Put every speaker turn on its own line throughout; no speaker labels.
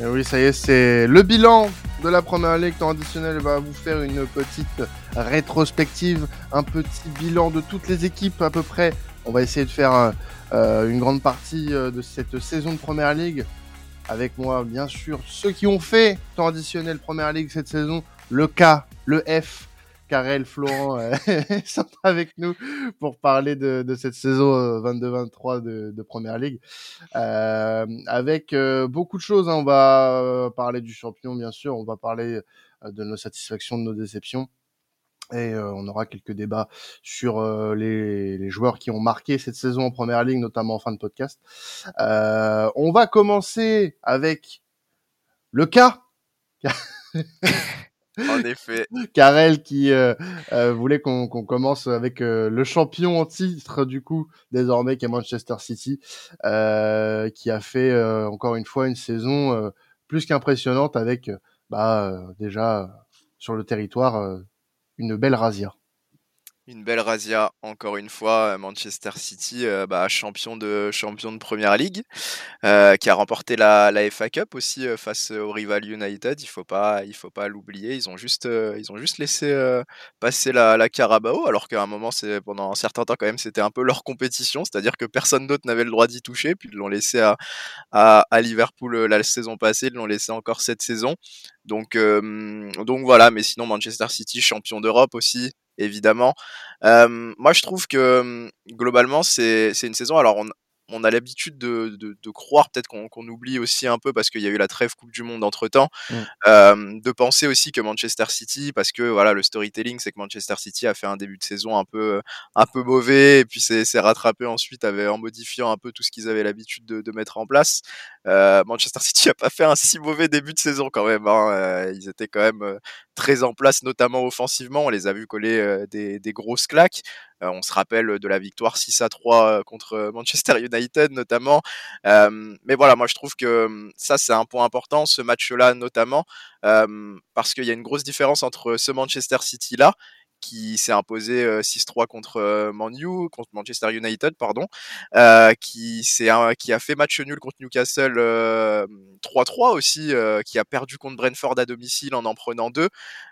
Et oui, ça y est, c'est le bilan de la première ligue traditionnelle va vous faire une petite rétrospective, un petit bilan de toutes les équipes à peu près. On va essayer de faire euh, une grande partie euh, de cette saison de première ligue. Avec moi, bien sûr, ceux qui ont fait traditionnel première ligue cette saison, le K, le F, Karel, Florent euh, sont avec nous pour parler de, de cette saison 22-23 de, de, Première Ligue. Euh, avec euh, beaucoup de choses, hein. on va parler du champion, bien sûr, on va parler de nos satisfactions, de nos déceptions. Et on aura quelques débats sur les, les, joueurs qui ont marqué cette saison en Première Ligue, notamment en fin de podcast. on va commencer avec le cas.
En effet.
Karel qui euh, euh, voulait qu'on commence avec euh, le champion en titre du coup désormais qui est Manchester City, qui a fait encore une fois une saison plus qu'impressionnante avec bah déjà sur le territoire une belle razzia.
Une belle razzia, encore une fois, euh, Manchester City, euh, bah, champion de champion de Première Ligue, euh, qui a remporté la, FA Cup aussi face au rival United. Il faut pas, il faut pas l'oublier. Ils ont juste, ils ont juste laissé passer la, la Carabao, alors qu'à un moment, c'est pendant un certain temps quand même, c'était un peu leur compétition, c'est-à-dire que personne d'autre n'avait le droit d'y toucher, puis ils l'ont laissé à, à, à, Liverpool la saison passée, ils l'ont laissé encore cette saison. Donc, donc voilà. Mais sinon, Manchester City champion d'Europe aussi évidemment. Euh, moi, je trouve que globalement, c'est une saison. Alors, on, on a l'habitude de, de, de, croire, peut-être qu'on oublie aussi un peu parce qu'il y a eu la trêve Coupe du Monde entre temps, mmh. euh, de penser aussi que Manchester City, parce que voilà, le storytelling, c'est que Manchester City a fait un début de saison un peu, un peu mauvais et puis c'est rattrapé ensuite avec, en modifiant un peu tout ce qu'ils avaient l'habitude de, de, mettre en place. Euh, Manchester City a pas fait un si mauvais début de saison quand même. Hein. Ils étaient quand même très en place, notamment offensivement. On les a vus coller euh, des, grosses claques. Euh, on se rappelle de la victoire 6 à 3 euh, contre Manchester United notamment. Mais voilà, moi je trouve que ça c'est un point important, ce match-là notamment, parce qu'il y a une grosse différence entre ce Manchester City-là qui s'est imposé 6-3 contre Manu, contre Manchester United, pardon, euh, qui, qui a fait match nul contre Newcastle 3-3 aussi, euh, qui a perdu contre Brentford à domicile en en prenant deux,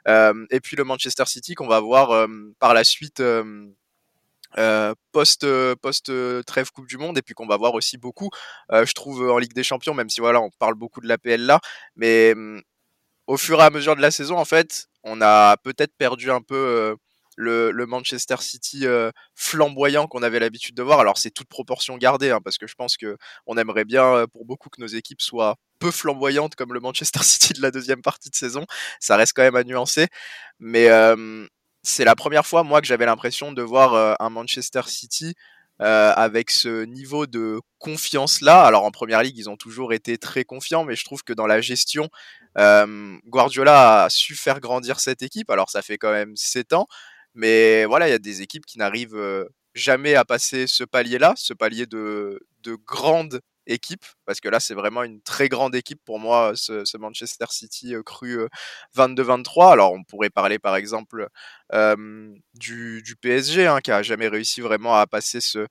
et puis le Manchester City qu'on va voir par la suite euh, post euh, post euh, trêve Coupe du Monde et puis qu'on va voir aussi beaucoup je trouve en Ligue des Champions même si voilà on parle beaucoup de l'APL là mais mmh, au fur et à mesure de la saison en fait on a peut-être perdu un peu le, le, Manchester City flamboyant qu'on avait l'habitude de voir. Alors c'est toute proportion gardée hein, parce que je pense que on aimerait bien pour beaucoup que nos équipes soient peu flamboyantes comme le Manchester City de la deuxième partie de saison. Ça reste quand même à nuancer. Mais c'est la première fois, moi, que j'avais l'impression de voir euh, un Manchester City euh, avec ce niveau de confiance-là. Alors en première ligue, ils ont toujours été très confiants, mais je trouve que dans la gestion, euh, Guardiola a su faire grandir cette équipe. Alors ça fait quand même 7 ans, mais voilà, il y a des équipes qui n'arrivent jamais à passer ce palier-là, ce palier de, de grande équipe, parce que là, c'est vraiment une très grande équipe pour moi, ce, ce Manchester City euh, cru 22-23. Euh, Alors, on pourrait parler par exemple euh, du, PSG, hein, qui a jamais réussi vraiment à passer ce,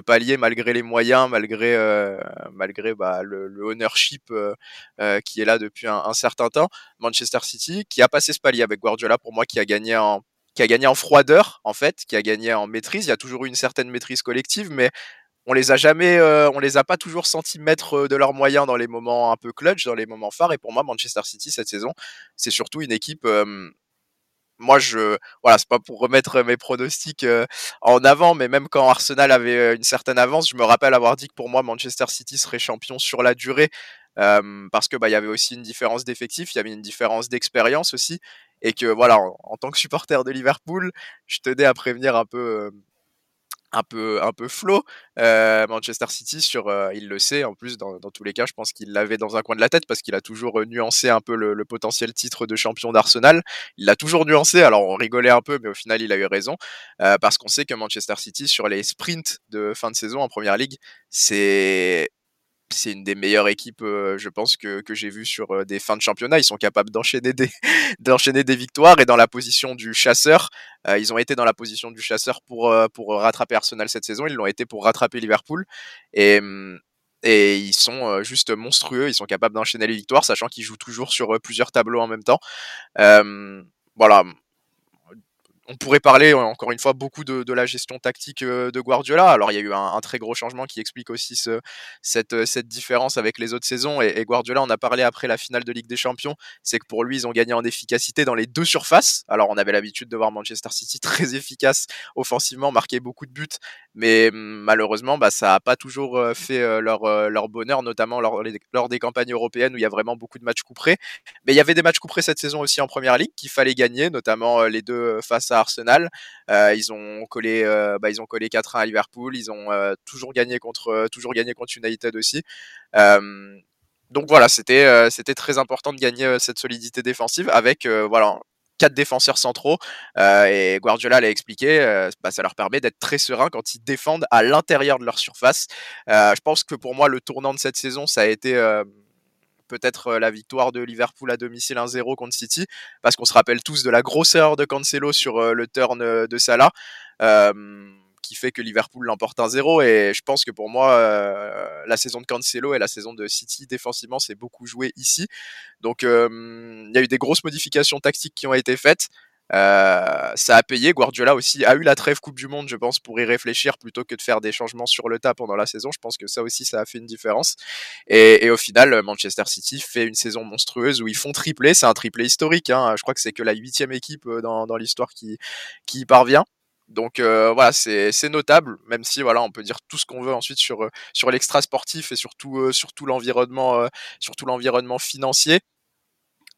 palier malgré les moyens, malgré, euh, malgré bah, le, ownership euh, qui est là depuis un, un, certain temps. Manchester City, qui a passé ce palier avec Guardiola, pour moi, qui a gagné en qui a gagné en froideur en fait, qui a gagné en maîtrise. Il y a toujours eu une certaine maîtrise collective, mais on les a jamais, euh, on les a pas toujours sentis mettre euh, de leurs moyens dans les moments un peu clutch, dans les moments phares. Et pour moi, Manchester City cette saison, c'est surtout une équipe. Euh, moi, je, voilà, c'est pas pour remettre mes pronostics en avant, mais même quand Arsenal avait une certaine avance, je me rappelle avoir dit que pour moi, Manchester City serait champion sur la durée, parce que bah, y avait aussi une différence d'effectifs, il y avait une différence d'expérience aussi, et que voilà, en, tant que supporter de Liverpool, je tenais à prévenir un peu un peu un peu flow euh, Manchester City sur euh, il le sait en plus dans, dans tous les cas je pense qu'il l'avait dans un coin de la tête parce qu'il a toujours euh, nuancé un peu le, le potentiel titre de champion d'Arsenal. Il l'a toujours nuancé alors on rigolait un peu mais au final il a eu raison euh, parce qu'on sait que Manchester City sur les sprints de fin de saison en première ligue c'est c'est une des meilleures équipes, euh, je pense, que, que j'ai vu sur euh, des fins de championnat. Ils sont capables d'enchaîner des, des victoires et dans la position du chasseur. Euh, ils ont été dans la position du chasseur pour, pour rattraper Arsenal cette saison. Ils l'ont été pour rattraper Liverpool. Et, hum, et ils sont juste monstrueux. Ils sont capables d'enchaîner les victoires, sachant qu'ils jouent toujours sur plusieurs tableaux en même temps. voilà, on pourrait parler encore une fois beaucoup de, la gestion tactique euh, de Guardiola. Alors il y a eu un, très gros changement qui explique aussi euh, cette, différence avec les autres saisons. Et, Guardiola, on a parlé après la finale de Ligue des Champions, c'est que pour lui, ils ont gagné en efficacité dans les deux surfaces. Alors on avait l'habitude de voir Manchester City très efficace offensivement, marquer beaucoup de buts, mais hum, malheureusement, bah, ça n'a pas toujours fait leur, leur bonheur, notamment lors, lors, des campagnes européennes où il y a vraiment beaucoup de matchs couperés. Mais il y avait des matchs couperés cette saison aussi en Première Ligue qu'il fallait gagner, notamment les deux face à Arsenal. Ils ont collé, bah, ils ont collé 4-1 à Liverpool. Ils ont toujours gagné contre, toujours gagné contre United aussi. donc voilà, c'était, c'était très important de gagner cette solidité défensive avec, voilà, quatre défenseurs centraux et Guardiola l'a expliqué, bah, ça leur permet d'être très sereins quand ils défendent à l'intérieur de leur surface. je pense que pour moi le tournant de cette saison ça a été peut-être la victoire de Liverpool à domicile 1-0 contre City, parce qu'on se rappelle tous de la grosseur de Cancelo sur le turn de Salah. Qui fait que Liverpool l'emporte 1-0 et je pense que pour moi la saison de Cancelo et la saison de City défensivement c'est beaucoup joué ici donc il y a eu des grosses modifications tactiques qui ont été faites euh, ça a payé. Guardiola aussi a eu la trêve Coupe du Monde, je pense, pour y réfléchir plutôt que de faire des changements sur le tas pendant la saison. Je pense que ça aussi, ça a fait une différence. Et, au final, Manchester City fait une saison monstrueuse où ils font tripler. C'est un triplé historique. Hein. Je crois que c'est que la huitième équipe euh, dans, dans l'histoire qui, qui y parvient. Donc euh, voilà, c'est notable, même si voilà, on peut dire tout ce qu'on veut ensuite sur sur l'extra sportif et surtout surtout l'environnement surtout l'environnement financier.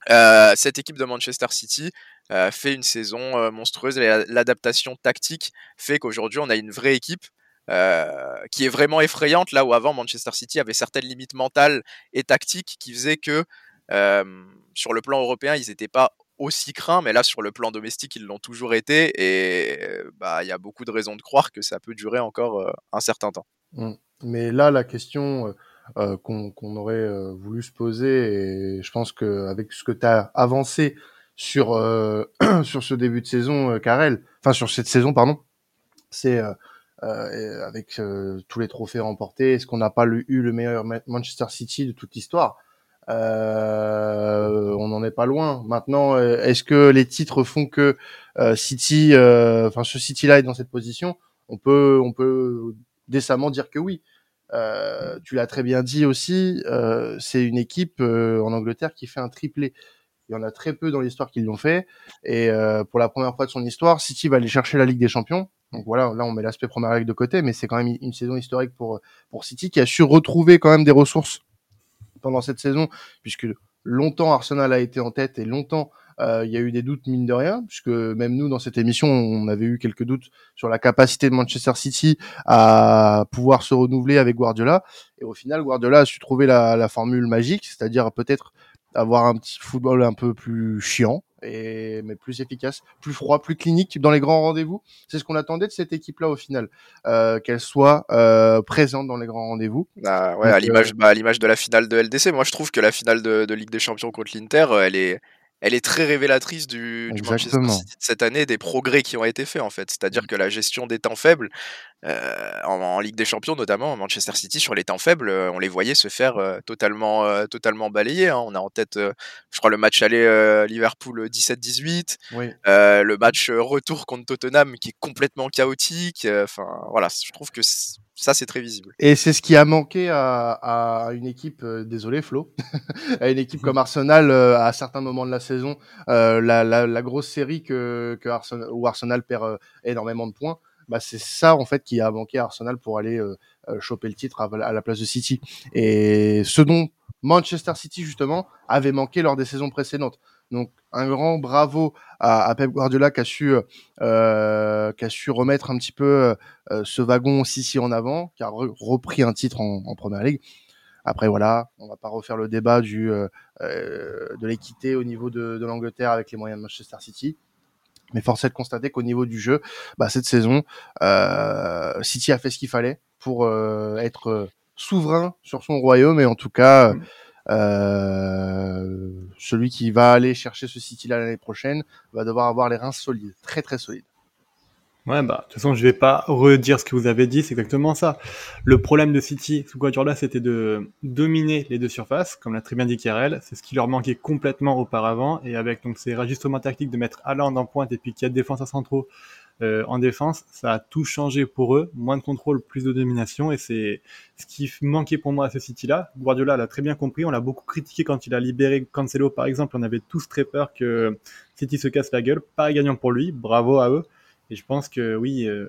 Euh, cette équipe de Manchester City euh, fait une saison euh, monstrueuse l'adaptation tactique fait qu'aujourd'hui on a une vraie équipe qui est vraiment effrayante là où avant Manchester City avait certaines limites mentales et tactiques qui faisaient que sur le plan européen ils n'étaient pas aussi craints mais là sur le plan domestique ils l'ont toujours été et bah il y a beaucoup de raisons de croire que ça peut durer encore un certain temps.
Mmh. Mais là la question euh, qu'on aurait euh, voulu se poser. Et je pense qu'avec ce que tu as avancé sur, euh, sur ce début de saison, Karel, enfin sur cette saison, pardon, c'est avec tous les trophées remportés, est-ce qu'on n'a pas eu le meilleur Manchester City de toute l'histoire? Euh, on n'en est pas loin. Maintenant, est-ce que les titres font que City, enfin ce City-là est dans cette position On peut, on peut décemment dire que oui. Euh, tu l'as très bien dit aussi, euh, c'est une équipe euh, en Angleterre qui fait un triplé. Il y en a très peu dans l'histoire qui l'ont fait. Et pour la première fois de son histoire, City va aller chercher la Ligue des Champions. Donc voilà, là on met l'aspect première ligue de côté, mais c'est quand même une saison historique pour pour City qui a su retrouver quand même des ressources pendant cette saison, puisque longtemps Arsenal a été en tête et longtemps euh, il y a eu des doutes mine de rien, puisque même nous dans cette émission, on avait eu quelques doutes sur la capacité de Manchester City à pouvoir se renouveler avec Guardiola. Et au final, Guardiola a su trouver la, la formule magique, c'est-à-dire peut-être avoir un petit football un peu plus chiant, et mais plus efficace, plus froid, plus clinique dans les grands rendez-vous. C'est ce qu'on attendait de cette équipe-là au final, euh, qu'elle soit euh, présente dans les grands rendez-vous.
Bah, ouais, à l'image, bah, à l'image de la finale de LDC, moi je trouve que la finale de, de Ligue des Champions contre l'Inter, elle est, elle est très révélatrice du, du, Manchester City de cette année, des progrès qui ont été faits en fait. C'est-à-dire mmh. que la gestion des temps faibles, euh, en, Ligue des Champions notamment, Manchester City sur les temps faibles, euh, on les voyait se faire euh, totalement, euh, totalement balayer. Hein. On a en tête, je crois, le match aller Liverpool 17-18, le match retour contre Tottenham qui est complètement chaotique. Enfin voilà, je trouve que ça, c'est très visible.
Et c'est ce qui a manqué à, à une équipe, euh, désolé Flo, à une équipe comme Arsenal euh, à certains moments de la saison, euh, la, la, la, grosse série que, que Arsenal, où Arsenal perd énormément de points. Bah, c'est ça en fait qui a manqué à Arsenal pour aller choper le titre à, à, la place de City. Et ce dont Manchester City justement avait manqué lors des saisons précédentes. Donc un grand bravo à, à Pep Guardiola qui a su euh, qui a su remettre un petit peu euh, ce wagon aussi en avant, qui a repris un titre en, en Première Ligue. Après voilà, on va pas refaire le débat du euh, euh de l'équité au niveau de, de l'Angleterre avec les moyens de Manchester City. Mais force est de constater qu'au niveau du jeu, bah, cette saison, euh, City a fait ce qu'il fallait pour être souverain sur son royaume et en tout cas mmh. Euh, celui qui va aller chercher ce City-là l'année prochaine va devoir avoir les reins solides, très très solides.
Ouais, bah, de toute façon, je vais pas redire ce que vous avez dit, c'est exactement ça. Le problème de City sous Guardiola, c'était de dominer les deux surfaces, comme l'a très bien dit Kerel. C'est ce qui leur manquait complètement auparavant. Et avec donc ces rajustements tactiques de mettre Haaland en pointe et puis qu'il y a de défense à centraux euh, en défense, ça a tout changé pour eux. Moins de contrôle, plus de domination. Et c'est ce qui manquait pour moi à ce City-là. Guardiola l'a très bien compris. On l'a beaucoup critiqué quand il a libéré Cancelo, par exemple. On avait tous très peur que City se casse la gueule. Pas gagnant pour lui. Bravo à eux. Et je pense que oui, euh,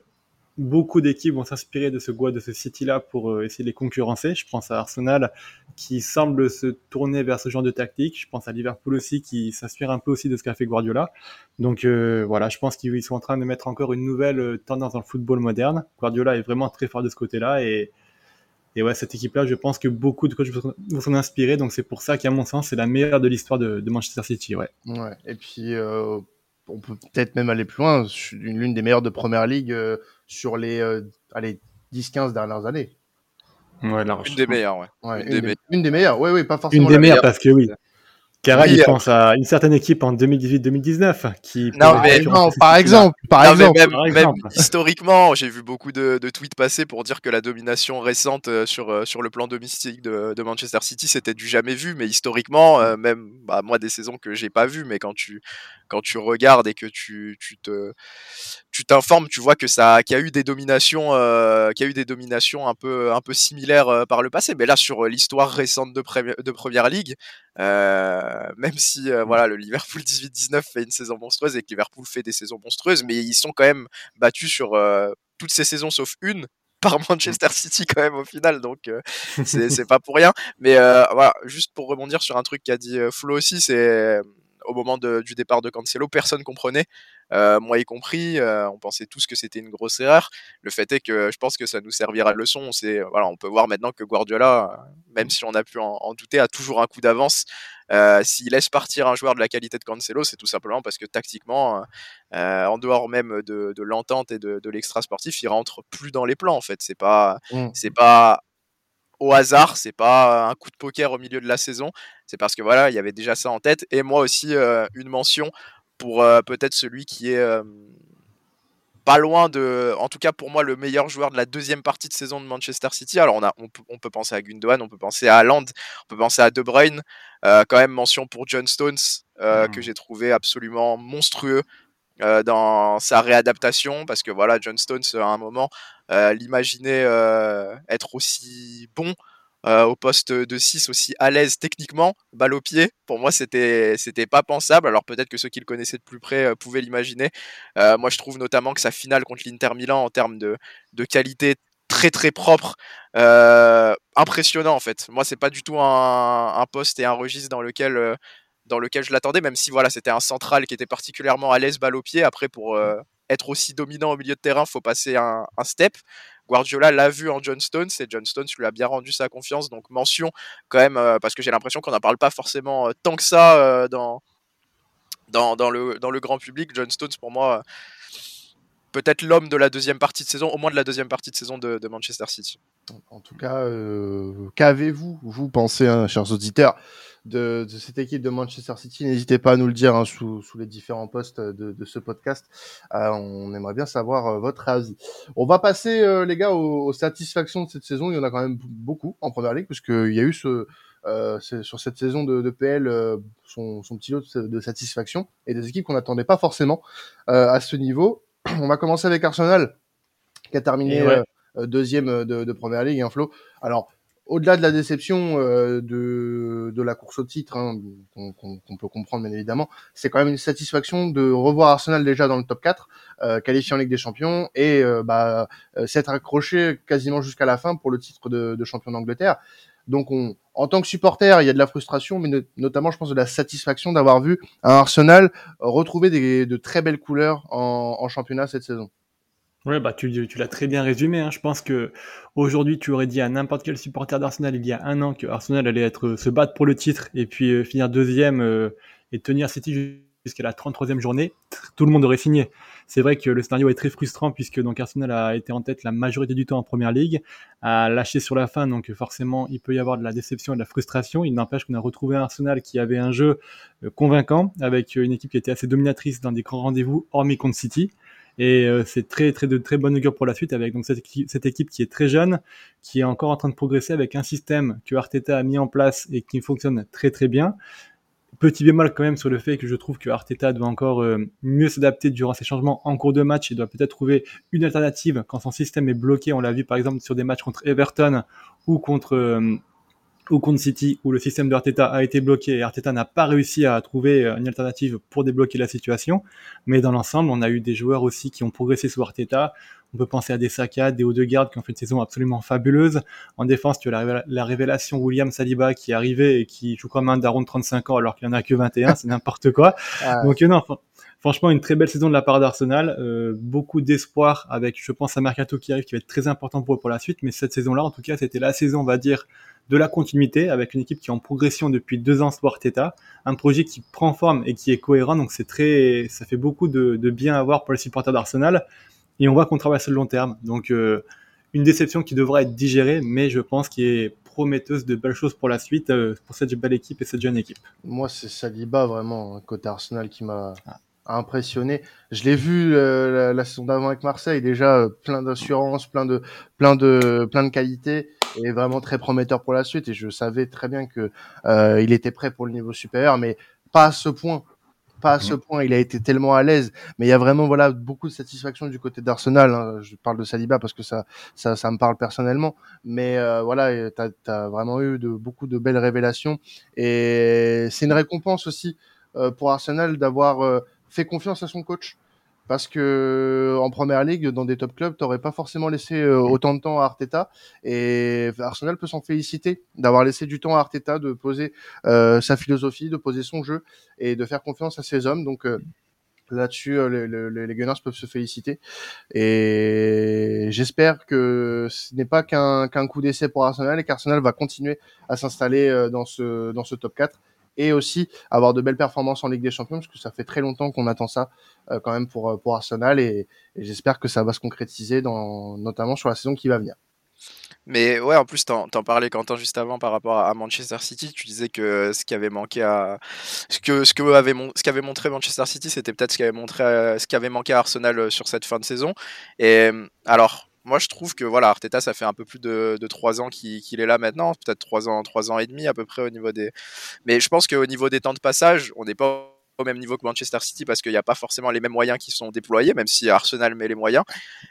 beaucoup d'équipes vont s'inspirer de ce de ce City-là pour euh, essayer de les concurrencer. Je pense à Arsenal qui semble se tourner vers ce genre de tactique. Je pense à Liverpool aussi qui s'inspire un peu aussi de ce qu'a fait Guardiola. Donc euh, voilà, je pense qu'ils sont en train de mettre encore une nouvelle tendance dans le football moderne. Guardiola est vraiment très fort de ce côté-là et et ouais, cette équipe-là, je pense que beaucoup de coachs vont s'en inspirer. Donc c'est pour ça qu'à mon sens, c'est la meilleure de l'histoire de, Manchester City. Ouais.
ouais. Et puis on peut peut-être même aller plus loin, l'une des meilleures de première ligue euh, sur les euh, allez, 10-15 dernières années.
Ouais, une des meilleures, ouais.
une, des, une, des, meilleures, oui, oui, pas forcément.
Une des meilleures, parce que oui. Car il pense à une certaine équipe en 2018-2019 qui.
Non, mais non, par exemple, par exemple,
même, historiquement, j'ai vu beaucoup de, de, tweets passer pour dire que la domination récente euh, sur euh, sur le plan domestique de, de Manchester City c'était du jamais vu, mais historiquement, euh, même bah, moi des saisons que j'ai pas vues, mais quand tu quand tu regardes et que tu, tu te tu t'informes, tu vois que ça qu'il y a eu des dominations euh, qu'il y a eu des dominations un peu un peu similaires par le passé, mais là sur l'histoire récente de, de Première Ligue, euh, même si euh, voilà le Liverpool 18-19 fait une saison monstrueuse et que Liverpool fait des saisons monstrueuses, mais ils sont quand même battus sur euh, toutes ces saisons sauf une par Manchester City quand même au final, donc c'est pas pour rien. Mais voilà, juste pour rebondir sur un truc qu'a dit Flo aussi, c'est au moment du départ de Cancelo, personne comprenait, euh, moi y compris. Euh, on pensait tous que c'était une grosse erreur. Le fait est que je pense que ça nous servira de leçon. Voilà, on peut voir maintenant que Guardiola, même si on a pu en, douter, a toujours un coup d'avance. Euh, s'il laisse partir un joueur de la qualité de Cancelo, c'est tout simplement parce que tactiquement, en dehors même de, l'entente et de, l'extra sportif, il rentre plus dans les plans. En fait, c'est pas, mmh. c'est pas au hasard, c'est pas un coup de poker au milieu de la saison, c'est parce que voilà, il y avait déjà ça en tête. Et moi aussi, euh, une mention pour euh, peut-être celui qui est euh, pas loin de, en tout cas pour moi, le meilleur joueur de la deuxième partie de saison de Manchester City. Alors on, a, on, peut penser à Gundogan, on peut penser à Haaland, on peut penser à De Bruyne. quand même mention pour John Stones, que mmh. j'ai trouvé absolument monstrueux. Dans sa réadaptation parce que voilà John Stones à un moment euh, l'imaginer euh, être aussi bon euh, au poste de 6 aussi à l'aise techniquement, balle au pied. Pour moi, c'était c'était pas pensable. Alors peut-être que ceux qui le connaissaient de plus près pouvaient l'imaginer. moi, je trouve notamment que sa finale contre l'Inter Milan en termes de, de qualité très très propre, impressionnant en fait. Moi, c'est pas du tout un, poste et un registre dans lequel dans lequel je l'attendais, même si voilà, c'était un central qui était particulièrement à l'aise balle au pied. Après, pour être aussi dominant au milieu de terrain, faut passer un, step. Guardiola l'a vu en John Stones et John Stones lui a bien rendu sa confiance. Donc mention quand même, euh, parce que j'ai l'impression qu'on n'en parle pas forcément euh, tant que ça euh, dans, dans, le, dans le grand public. John Stones, pour moi, peut-être l'homme de la deuxième partie de saison, au moins de la deuxième partie de saison de, Manchester City.
En tout cas, qu'avez-vous, vous pensez, hein, chers auditeurs de, cette équipe de Manchester City. N'hésitez pas à nous le dire hein, sous, les différents posts de, ce podcast. Euh, on aimerait bien savoir euh, votre avis. On va passer, euh, les gars, aux, satisfactions de cette saison. Il y en a quand même beaucoup en première ligue, puisqu'il y a eu ce, sur cette saison de, PL son, petit lot de, satisfaction et des équipes qu'on n'attendait pas forcément à ce niveau. On va commencer avec Arsenal, qui a terminé deuxième de, première ligue, un hein, Flo. Alors, au-delà de la déception euh, de, la course au titre, hein, qu'on peut comprendre bien évidemment, c'est quand même une satisfaction de revoir Arsenal déjà dans le top 4, euh, qualifié en Ligue des Champions, et euh, bah, euh, s'être accroché quasiment jusqu'à la fin pour le titre de, champion d'Angleterre. Donc on, en tant que supporter, il y a de la frustration, mais notamment je pense de la satisfaction d'avoir vu un Arsenal retrouver des, de très belles couleurs en championnat cette saison.
Ouais, bah tu, l'as très bien résumé. Hein. Je pense que aujourd'hui, tu aurais dit à n'importe quel supporter d'Arsenal il y a un an que Arsenal allait être se battre pour le titre et puis euh, finir deuxième euh, et tenir City jusqu'à la 33e journée, tout le monde aurait signé. C'est vrai que le scénario est très frustrant puisque donc Arsenal a été en tête la majorité du temps en première ligue, a lâché sur la fin, donc forcément il peut y avoir de la déception et de la frustration. Il n'empêche qu'on a retrouvé Arsenal qui avait un jeu euh, convaincant avec une équipe qui était assez dominatrice dans des grands rendez-vous, hormis contre City. Et euh, c'est très, très, de très bonne augure pour la suite avec donc cette équipe, cette équipe qui est très jeune, qui est encore en train de progresser avec un système que Arteta a mis en place et qui fonctionne très, très bien. Petit bémol quand même sur le fait que je trouve que Arteta doit encore euh, mieux s'adapter durant ces changements en cours de match et doit peut-être trouver une alternative quand son système est bloqué. On l'a vu par exemple sur des matchs contre Everton ou contre ou contre City où le système de Arteta a été bloqué et Arteta n'a pas réussi à trouver euh, une alternative pour débloquer la situation. Mais dans l'ensemble, on a eu des joueurs aussi qui ont progressé sous Arteta. On peut penser à des Saka, des hauts de garde qui ont fait une saison absolument fabuleuse. En défense, tu as la, révélation William Saliba qui est arrivé et qui joue comme un daron de 35 ans alors qu'il en a que 21, c'est n'importe quoi. Ah. Donc euh, non, franchement une très belle saison de la part d'Arsenal, euh, beaucoup d'espoir avec, je pense, un mercato qui arrive qui va être très important pour eux pour la suite. Mais cette saison-là, en tout cas, c'était la saison, on va dire, de la continuité avec une équipe qui est en progression depuis deux ans sous Arteta, un projet qui prend forme et qui est cohérent. Donc c'est très, ça fait beaucoup de, bien à voir pour les supporters d'Arsenal. Et on voit qu'on travaille sur le long terme. Donc euh, une déception qui devra être digérée, mais je pense qu'il est prometteuse de belles choses pour la suite, euh, pour cette belle équipe et cette jeune équipe.
Moi, c'est Saliba vraiment, côté Arsenal, qui m'a ah. impressionné. Je l'ai vu euh, la, saison d'avant avec Marseille, déjà plein d'assurance, plein de, plein de, plein de qualités est vraiment très prometteur pour la suite et je savais très bien que euh, il était prêt pour le niveau supérieur, mais pas à ce point. Pas à ce mhm. point, il a été tellement à l'aise, mais il y a vraiment voilà beaucoup de satisfaction du côté d'Arsenal. Hein. Je parle de Saliba parce que ça, ça, ça me parle personnellement, mais euh, voilà, t'as as vraiment eu de beaucoup de belles révélations et c'est une récompense aussi euh, pour Arsenal d'avoir euh, fait confiance à son coach parce que en première ligue, dans des top clubs, t'aurais pas forcément laissé euh, autant de temps à Arteta. Et Arsenal peut s'en féliciter d'avoir laissé du temps à Arteta de poser euh, sa philosophie, de poser son jeu et de faire confiance à ses hommes. Donc euh, là-dessus, les, les, Gunners peuvent se féliciter. Et j'espère que ce n'est pas qu'un qu'un coup d'essai pour Arsenal et qu'Arsenal va continuer à s'installer dans ce dans ce top 4 et aussi avoir de belles performances en Ligue des Champions, parce que ça fait très longtemps qu'on attend ça euh, quand même pour, euh, pour Arsenal, et, j'espère que ça va se concrétiser, dans, notamment sur la saison qui va venir.
Mais ouais, en plus, t'en, t'en parlais Quentin juste avant par rapport à Manchester City. Tu disais que ce qui avait manqué à ce que ce que avait ce qu'avait montré Manchester City, c'était peut-être ce qui avait montré ce qui avait manqué à Arsenal sur cette fin de saison. Et alors, moi je trouve que voilà Arteta ça fait un peu plus de, de 3 ans qu'il est là maintenant peut-être 3 ans 3 ans et demi à peu près au niveau des mais je pense qu'au niveau des temps de passage on n'est pas au même niveau que Manchester City parce qu'il n'y a pas forcément les mêmes moyens qui sont déployés même si Arsenal met les moyens.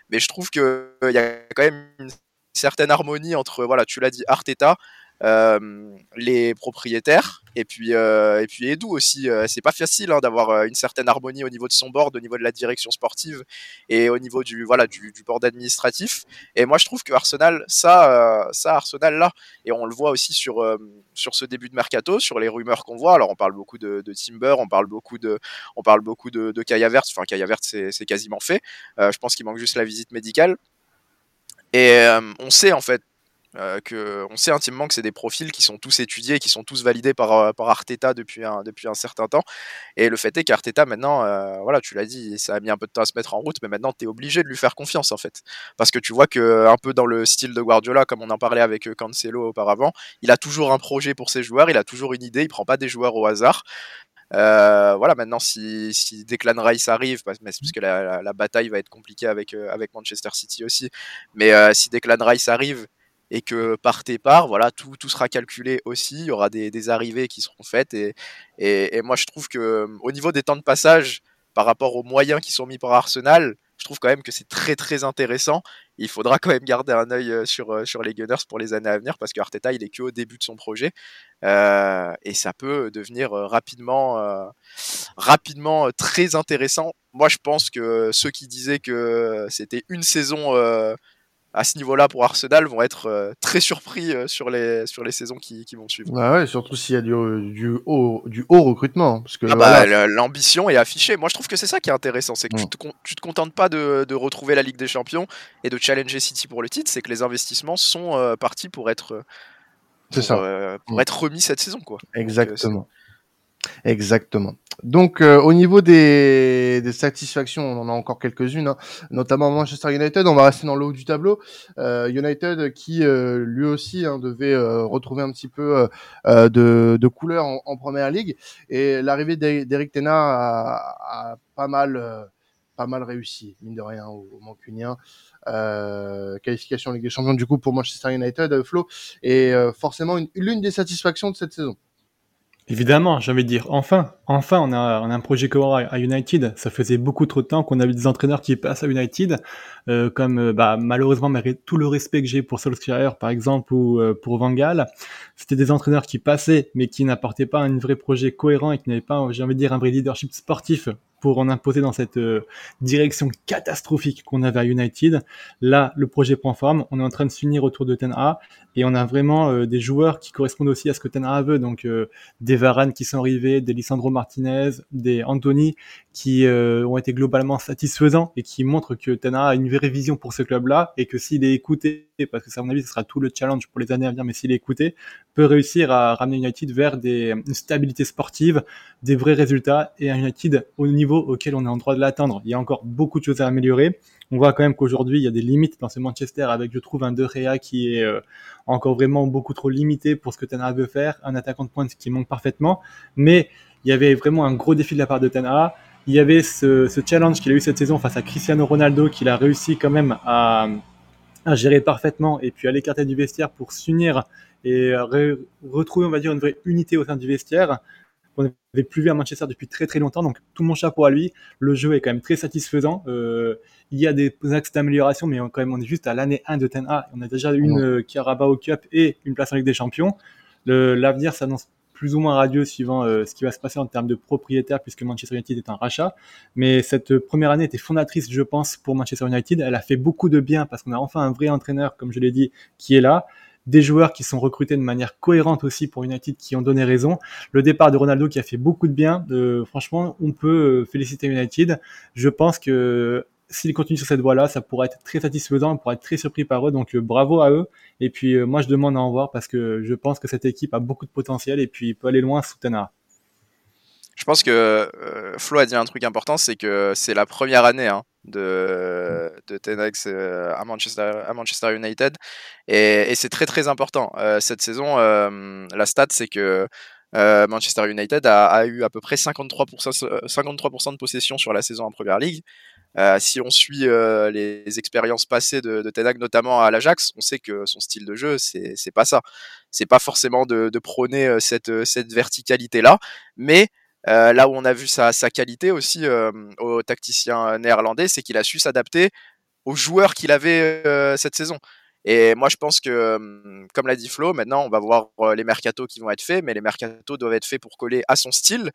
Mais je trouve qu'il il y a quand même une certaine harmonie entre voilà tu l'as dit Arteta euh, les propriétaires. Et puis euh, et puis Edu aussi euh, c'est pas facile hein, d'avoir une certaine harmonie au niveau de son board au niveau de la direction sportive et au niveau du voilà du, du board administratif. Et moi je trouve que Arsenal ça ça Arsenal là et on le voit aussi sur sur ce début de mercato sur les rumeurs qu'on voit. Alors on parle beaucoup de, Timber on parle beaucoup de on parle beaucoup de, de enfin Kaya c'est quasiment fait. Je pense qu'il manque juste la visite médicale. Et on sait en fait euh, que on sait intimement que c'est des profils qui sont tous étudiés, qui sont tous validés par, euh, par Arteta depuis un, depuis un certain temps. Et le fait est qu'Arteta, maintenant, euh, voilà, tu l'as dit, ça a mis un peu de temps à se mettre en route, mais maintenant, tu es obligé de lui faire confiance, en fait. Parce que tu vois que, un peu dans le style de Guardiola, comme on en parlait avec Cancelo auparavant, il a toujours un projet pour ses joueurs, il a toujours une idée, il prend pas des joueurs au hasard. voilà, maintenant, si, si Declan Rice arrive, parce, parce que la, la, bataille va être compliquée avec, avec Manchester City aussi, mais si Declan Rice arrive et que par tes parts, voilà, tout, tout sera calculé aussi. Il y aura des, des arrivées qui seront faites. Et, et, moi, je trouve que euh, au niveau des temps de passage, par rapport aux moyens qui sont mis par Arsenal, je trouve quand même que c'est très très intéressant. Il faudra quand même garder un œil euh, sur, euh, sur les Gunners pour les années à venir parce qu'Arteta il est que au début de son projet et ça peut devenir rapidement rapidement très intéressant. Moi je pense que ceux qui disaient que c'était une saison à ce niveau-là pour Arsenal vont être euh, très surpris euh, sur les sur les saisons qui, qui vont suivre.
Ouais surtout s'il y a du, du haut du haut recrutement parce que
ah bah, l'ambition est affichée. Moi je trouve que c'est ça qui est intéressant, c'est que tu, te, tu te contentes pas de, de, retrouver la Ligue des Champions et de challenger City pour le titre, c'est que les investissements sont euh, partis pour être pour, ça. pour être remis cette saison quoi.
Exactement. Exactement. Donc euh, au niveau des, des, satisfactions, on en a encore quelques-unes, hein. notamment Manchester United. On va rester dans le haut du tableau. Euh, United qui euh, lui aussi hein, devait euh, retrouver un petit peu de, de, couleur en, en, première ligue et l'arrivée d'Eric Tena a, a, pas mal pas mal réussi, mine de rien, au, au. Euh, qualification Ligue des Champions du coup pour Manchester United, euh, Flo, et euh, forcément l'une des satisfactions de cette saison.
Évidemment, j'ai envie de dire, enfin, enfin, on a, un projet commun à United. Ça faisait beaucoup trop de temps qu'on avait des entraîneurs qui passent à United, euh, comme euh, bah, malheureusement, tout le respect que j'ai pour Solskjaer, par exemple, ou euh, pour Van Gaal, c'était des entraîneurs qui passaient, mais qui n'apportaient pas un vrai projet cohérent et qui n'avaient pas, j'ai envie de dire, un vrai leadership sportif pour en imposer dans cette euh, direction catastrophique qu'on avait à United. Là, le projet prend forme. On est en train de s'unir autour de Ten et on a vraiment euh, des joueurs qui correspondent aussi à ce que Ten veut. Donc, euh, des Varane qui sont arrivés, des Lisandro Martinez, des Anthony qui ont été globalement satisfaisants et qui montrent que Ten a une vraie vision pour ce club-là et que s'il est écouté, parce que ça, à mon avis, ce sera tout le challenge pour les années à venir, mais s'il est écouté, peut réussir à ramener United vers des, une stabilité sportive, des vrais résultats et un United au niveau auquel on est en droit de l'atteindre. Il y a encore beaucoup de choses à améliorer. On voit quand même qu'aujourd'hui, il y a des limites dans ce Manchester avec, je trouve, un De Gea qui est euh, encore vraiment beaucoup trop limité pour ce que Ten veut faire, un attaquant de pointe qui manque parfaitement. Mais il y avait vraiment un gros défi de la part de Ten Il y avait ce challenge qu'il a eu cette saison face à Cristiano Ronaldo qu'il a réussi quand même à, à gérer parfaitement et puis à l'écarter du vestiaire pour s'unir et retrouver, on va dire, une vraie unité au sein du vestiaire qu'on n'avait plus vu à Manchester depuis très très longtemps. Donc tout mon chapeau à lui. Le jeu est quand même très satisfaisant. Euh, il y a des axes d'amélioration, mais quand même on est juste à l'année 1 de Ten A. On a déjà une euh, Carabao Cup et une place en Ligue des Champions. L'avenir s'annonce plus ou moins radieux suivant euh, ce qui va se passer en termes de propriétaire puisque Manchester United est un rachat. Mais cette première année était fondatrice, je pense, pour Manchester United. Elle a fait beaucoup de bien parce qu'on a enfin un vrai entraîneur, comme je l'ai dit, qui est là des joueurs qui sont recrutés de manière cohérente aussi pour United qui ont donné raison. Le départ de Ronaldo qui a fait beaucoup de bien. Euh, franchement, on peut euh, féliciter United. Je pense que s'ils continuent sur cette voie-là, ça pourrait être très satisfaisant, on pourrait être très surpris par eux. Donc euh, bravo à eux. Et puis moi, je demande à en voir parce que je pense que cette équipe a beaucoup de potentiel et puis peut aller loin sous Tenara.
Je pense que Flo a dit un truc important, c'est que c'est la première année hein, de, de euh, à Manchester, United. Et, c'est très très important. Euh, cette saison, euh, la stat, c'est que Manchester United a, eu à peu près 53%, 53 de possession sur la saison en Première Ligue. si on suit les expériences passées de, de notamment à l'Ajax, on sait que son style de jeu, c'est pas ça. C'est pas forcément de, prôner cette, cette verticalité-là, mais euh, là où on a vu sa, qualité aussi euh, au tacticien néerlandais, c'est qu'il a su s'adapter aux joueurs qu'il avait euh, cette saison. Et moi, je pense que, comme l'a dit Flo, maintenant, on va voir les mercatos qui vont être faits, mais les mercatos doivent être faits pour coller à son style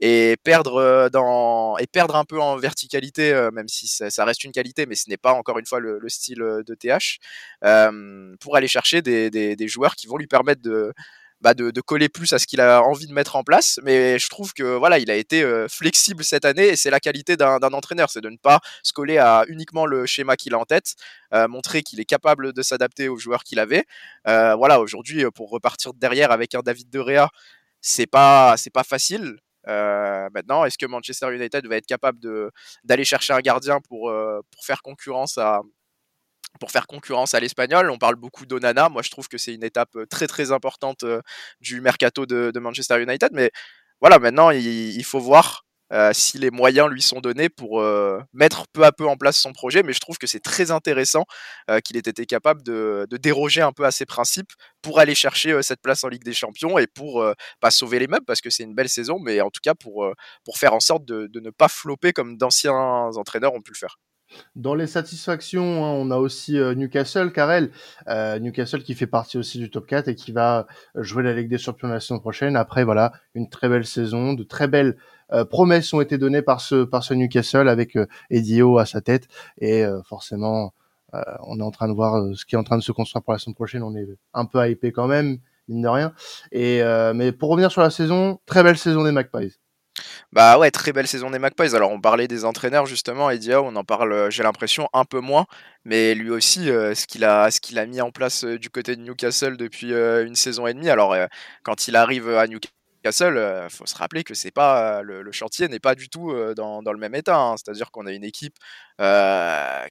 et perdre dans et perdre un peu en verticalité, même si ça, reste une qualité, mais ce n'est pas encore une fois le, le style de TH, pour aller chercher des, joueurs qui vont lui permettre de bah, de, coller plus à ce qu'il a envie de mettre en place. Mais je trouve que voilà, il a été euh, flexible cette année et c'est la qualité d'un entraîneur, c'est de ne pas se coller à uniquement le schéma qu'il a en tête, euh, montrer qu'il est capable de s'adapter aux joueurs qu'il avait. Euh, voilà, aujourd'hui, pour repartir derrière avec un David De Rea, c'est pas c'est pas facile. Maintenant, est-ce que Manchester United va être capable d'aller chercher un gardien pour, pour faire concurrence à, pour faire concurrence à l'espagnol. On parle beaucoup d'Onana. Moi, je trouve que c'est une étape euh, très très importante euh, du mercato de, Manchester United. Mais voilà, maintenant, il, faut voir euh, si les moyens lui sont donnés pour mettre peu à peu en place son projet. Mais je trouve que c'est très intéressant qu'il ait été capable de, déroger un peu à ses principes pour aller chercher cette place en Ligue des Champions et pour pas sauver les meubles parce que c'est une belle saison, mais en tout cas pour, pour faire en sorte de, de ne pas flopper comme d'anciens entraîneurs ont pu le faire.
Dans les satisfactions, hein, on a aussi euh, Newcastle, Karel. Euh, Newcastle qui fait partie aussi du top 4 et qui va jouer la Ligue des Champions la saison prochaine. Après, voilà, une très belle saison, de très belles euh, promesses ont été données par ce, par ce Newcastle avec euh, Edio à sa tête. Et forcément, on est en train de voir ce qui est en train de se construire pour la saison prochaine. On est un peu hypé quand même, mine de rien. Et, mais pour revenir sur la saison, très belle saison des Magpies.
Bah ouais, très belle saison des Magpies. Alors on parlait des entraîneurs justement, Eddie on en parle, euh, j'ai l'impression, un peu moins. Mais lui aussi, euh, ce qu'il a, ce qu'il a mis en place euh, du côté de Newcastle depuis une saison et demie. Alors quand il arrive à Newcastle, il faut se rappeler que c'est pas le, chantier n'est pas du tout dans, dans, le même état. Hein. C'est-à-dire qu'on a une équipe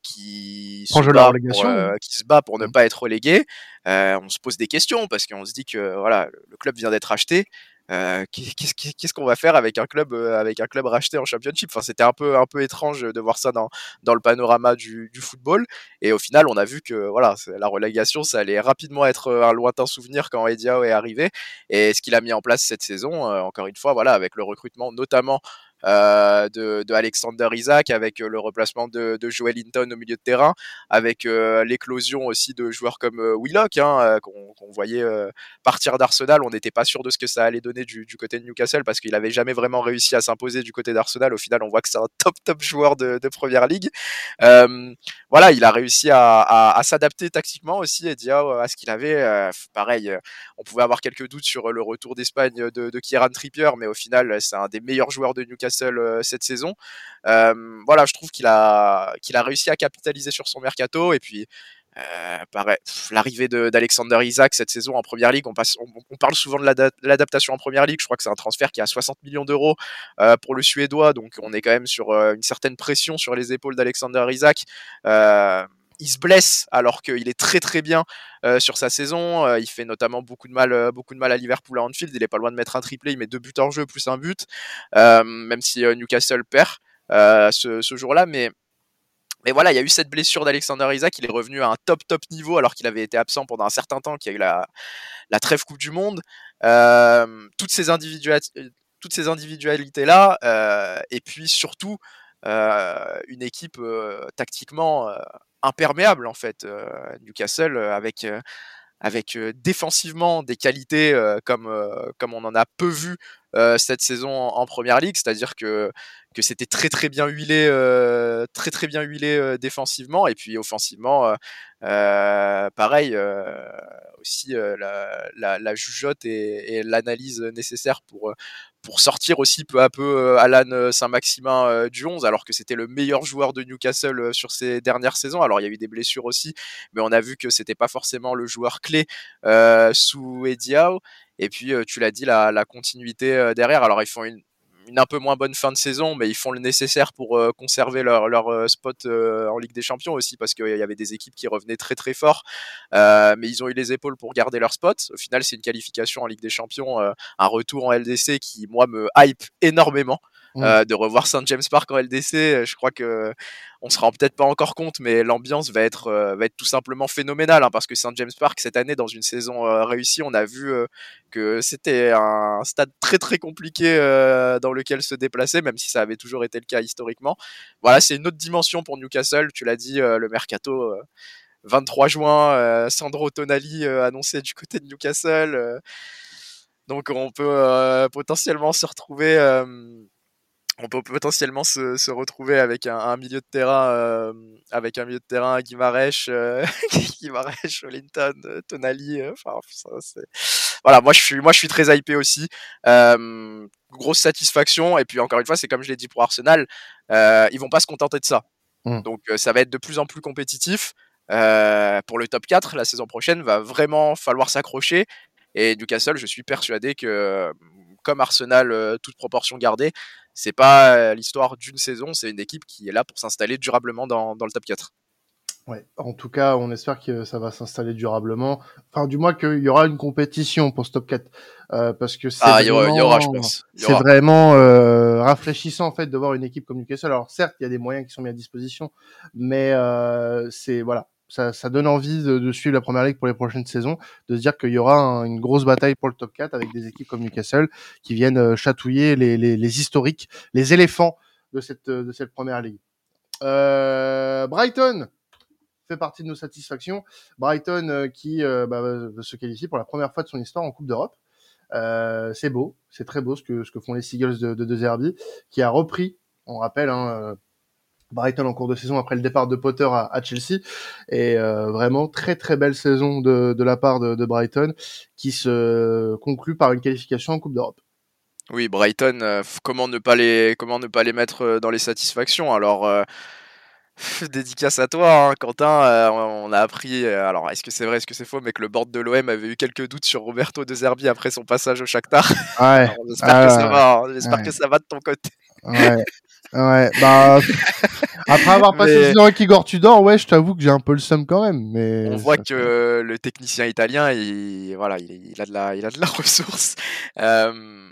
qui, se bat pour, qui se bat pour ne mmh. pas être relégué. on se pose des questions parce qu'on se dit que voilà, le club vient d'être acheté qu'est-ce qu'on va faire avec un club avec un club racheté en championship? Enfin c'était un peu un peu étrange de voir ça dans dans le panorama du, du football. Et au final on a vu que voilà la relégation ça allait rapidement être un lointain souvenir quand Ediao est arrivé. Et ce qu'il a mis en place cette saison encore une fois voilà avec le recrutement notamment euh, de, de, Alexander Isaac, avec euh, le replacement de, de Joel Hinton au milieu de terrain, avec euh, l'éclosion aussi de joueurs comme Willock, hein, qu'on voyait partir d'Arsenal. On n'était pas sûr de ce que ça allait donner du, côté de Newcastle parce qu'il avait jamais vraiment réussi à s'imposer du côté d'Arsenal. Au final, on voit que c'est un top top joueur de, Première Ligue. voilà, il a réussi à s'adapter tactiquement aussi et dire à ce qu'il avait. pareil, on pouvait avoir quelques doutes sur le retour d'Espagne de, de Kieran Trippier, mais au final, c'est un des meilleurs joueurs de Newcastle euh, cette saison. Euh, voilà, je trouve qu'il a, qu'il a réussi à capitaliser sur son mercato et puis euh, l'arrivée d'Alexander Isaac cette saison en première ligue, on, passe, on, parle souvent de l'adaptation en première ligue. Je crois que c'est un transfert qui a 60 millions d'euros pour le Suédois, donc on est quand même sur une certaine pression sur les épaules d'Alexander Isaac il se blesse alors qu'il est très très bien euh, sur sa saison. Euh, il fait notamment beaucoup de mal, euh, beaucoup de mal à Liverpool à Anfield. Il est pas loin de mettre un triplé. Il met deux buts en jeu plus un but, même si Newcastle perd ce, ce jour-là. Mais mais voilà, il y a eu cette blessure d'Alexander Isaac. Il est revenu à un top top niveau alors qu'il avait été absent pendant un certain temps, qu'il y a eu la, la trêve Coupe du Monde. toutes ces individualités toutes ces individualités là et puis surtout une équipe tactiquement imperméable en fait. Newcastle avec avec défensivement des qualités comme comme on en a peu vu cette saison en, première ligue, c'est-à-dire que que c'était très très bien huilé très très bien huilé défensivement et puis offensivement pareil aussi la, la, la, jugeote et, et l'analyse nécessaire pour pour sortir aussi peu à peu Alan Saint-Maximin du 11 alors que c'était le meilleur joueur de Newcastle sur ces dernières saisons alors il y a eu des blessures aussi mais on a vu que c'était pas forcément le joueur clé sous Howe et puis, tu l'as dit, la, la continuité derrière. Alors, ils font une, une un peu moins bonne fin de saison, mais ils font le nécessaire pour euh, conserver leur, euh, spot euh, en Ligue des Champions aussi, parce qu'il y avait des équipes qui revenaient très très fort, mais ils ont eu les épaules pour garder leur spot. Au final, c'est une qualification en Ligue des Champions, un retour en LDC qui, moi, me hype énormément. Euh, de revoir Saint James Park en LDC. Euh, je crois que on se rend peut-être pas encore compte, mais l'ambiance va être euh, va être tout simplement phénoménale hein, parce que Saint James Park cette année dans une saison réussie, on a vu que c'était un stade très très compliqué dans lequel se déplacer, même si ça avait toujours été le cas historiquement. Voilà, c'est une autre dimension pour Newcastle. Tu l'as dit, le mercato. 23 juin, Sandro Tonali annoncé du côté de Newcastle. donc on peut potentiellement se retrouver on peut potentiellement se, se retrouver avec un, un, milieu de terrain euh, avec un milieu de terrain Guimarães, euh, Guimarães, Wellington, euh, Tonali. Euh, enfin, ça, voilà, moi je suis moi je suis très hypé aussi. Euh, grosse satisfaction et puis encore une fois, c'est comme je l'ai dit pour Arsenal, ils vont pas se contenter de ça. Mmh. Donc ça va être de plus en plus compétitif. pour le top 4, la saison prochaine va vraiment falloir s'accrocher. Et Newcastle, je suis persuadé que comme Arsenal, euh, toute proportion gardée, c'est pas euh, l'histoire d'une saison, c'est une équipe qui est là pour s'installer durablement dans, dans, le top 4.
Ouais, en tout cas, on espère que ça va s'installer durablement. Enfin, du moins qu'il y aura une compétition pour ce top 4. Euh, parce que c'est
ah, vraiment, y aura, je pense.
C'est vraiment euh, rafraîchissant en fait de voir une équipe comme Newcastle. Alors certes, il y a des moyens qui sont mis à disposition, mais euh, c'est voilà, ça, ça, donne envie de, de, suivre la première ligue pour les prochaines saisons, de se dire qu'il y aura une grosse bataille pour le top 4 avec des équipes comme Newcastle qui viennent euh, chatouiller les, les, les historiques, les éléphants de cette, de cette première ligue. Euh, Brighton fait partie de nos satisfactions. Brighton euh, qui euh, bah, se qualifie pour la première fois de son histoire en Coupe d'Europe. C'est beau, c'est très beau ce que, ce que font les Seagulls de, de, qui a repris, on rappelle, hein, Brighton en cours de saison après le départ de Potter à, à Chelsea. Et euh, vraiment très très belle saison de, de la part de, de, Brighton qui se conclut par une qualification en Coupe d'Europe.
Oui, Brighton, euh, comment ne pas les comment ne pas les mettre euh, dans les satisfactions? Alors euh, dédicace à toi, hein, Quentin. On a appris, alors est-ce que c'est vrai, est-ce que c'est faux, mais que le board de l'OM avait eu quelques doutes sur Roberto De Zerbi après son passage au Shakhtar?
Ouais.
J'espère ah, que ça va. Hein, j'espère ouais. que ça va de ton côté.
Ouais. Ouais, bah. Après avoir passé mais... 6 ans avec Igor Tudor, ouais, je t'avoue que j'ai un peu le seum quand même. Mais
on voit que le technicien italien, il, voilà, il, il, a de la, il a de la ressource. Euh,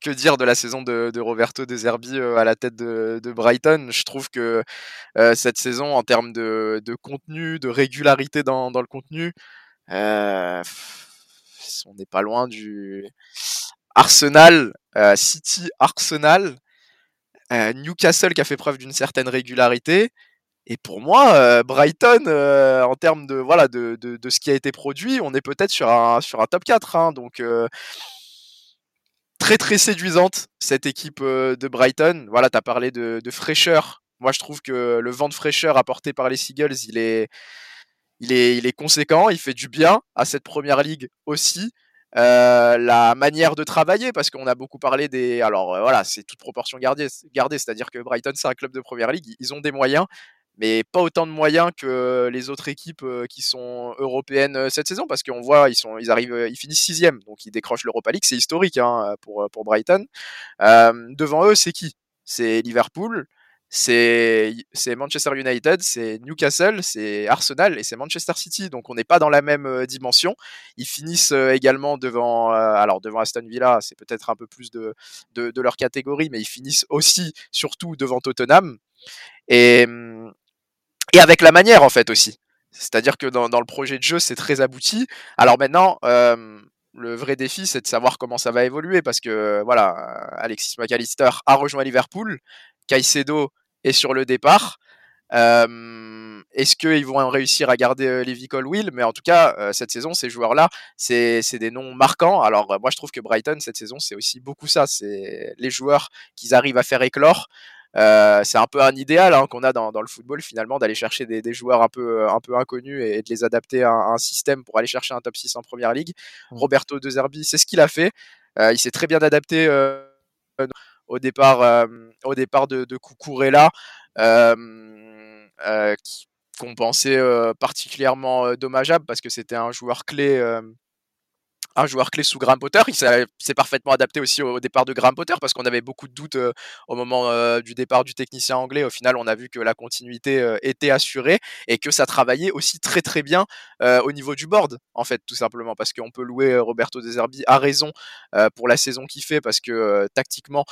que dire de la saison de, de Roberto De Zerbi euh, à la tête de, de Brighton? Je trouve que euh, cette saison, en termes de, de, contenu, de régularité dans, dans le contenu, euh, on n'est pas loin du Arsenal, City, Arsenal, Newcastle qui a fait preuve d'une certaine régularité. Et pour moi, euh, Brighton, en termes de voilà de, de, ce qui a été produit, on est peut-être sur un sur un top 4. Hein, donc très très séduisante cette équipe de Brighton. Voilà, tu as parlé de, de, fraîcheur. Moi, je trouve que le vent de fraîcheur apporté par les Seagulls, il est, il est, il est conséquent. Il fait du bien à cette première ligue aussi. Euh, la manière de travailler, parce qu'on a beaucoup parlé des. Alors euh, voilà, c'est toute proportion gardée, gardée c'est-à-dire que Brighton, c'est un club de première ligue, ils ont des moyens, mais pas autant de moyens que les autres équipes euh, qui sont européennes cette saison, parce qu'on voit, ils, sont, ils arrivent, ils finissent sixième, donc ils décrochent l'Europa League, c'est historique hein, pour, pour Brighton. devant eux, c'est qui? C'est Liverpool, c'est Manchester United, c'est Newcastle, c'est Arsenal et c'est Manchester City. Donc on n'est pas dans la même euh, dimension. Ils finissent euh, également devant, euh, alors devant Aston Villa, c'est peut-être un peu plus de, de, leur catégorie, mais ils finissent aussi, surtout devant Tottenham. Et, et avec la manière en fait aussi. C'est-à-dire que dans, le projet de jeu, c'est très abouti. Alors maintenant, le vrai défi, c'est de savoir comment ça va évoluer parce que voilà, Alexis McAllister a rejoint Liverpool, Caicedo est sur le départ. Euh, Est-ce qu'ils vont réussir à garder euh, Levi Colwill Mais en tout cas, euh, cette saison, ces joueurs-là, c'est des noms marquants. Alors, moi, je trouve que Brighton, cette saison, c'est aussi beaucoup ça. C'est les joueurs qu'ils arrivent à faire éclore. Euh, c'est un peu un idéal hein, qu'on a dans, dans, le football finalement d'aller chercher des, des, joueurs un peu un peu inconnus et, de les adapter à, à, un système pour aller chercher un top 6 en première ligue. Mmh. Roberto De Zerbi, c'est ce qu'il a fait. Euh, il s'est très bien adapté euh, au départ, euh, au départ de, de Cucurella, euh, euh, qu'on pensait particulièrement dommageable parce que c'était un joueur clé un joueur clé sous Graham Potter. Il s'est parfaitement adapté aussi au départ de Graham Potter parce qu'on avait beaucoup de doutes euh, au moment euh, du départ du technicien anglais. Au final, on a vu que la continuité euh, était assurée et que ça travaillait aussi très très bien au niveau du board, en fait, tout simplement parce qu'on peut louer Roberto De Zerbi à raison pour la saison qu'il fait parce que tactiquement,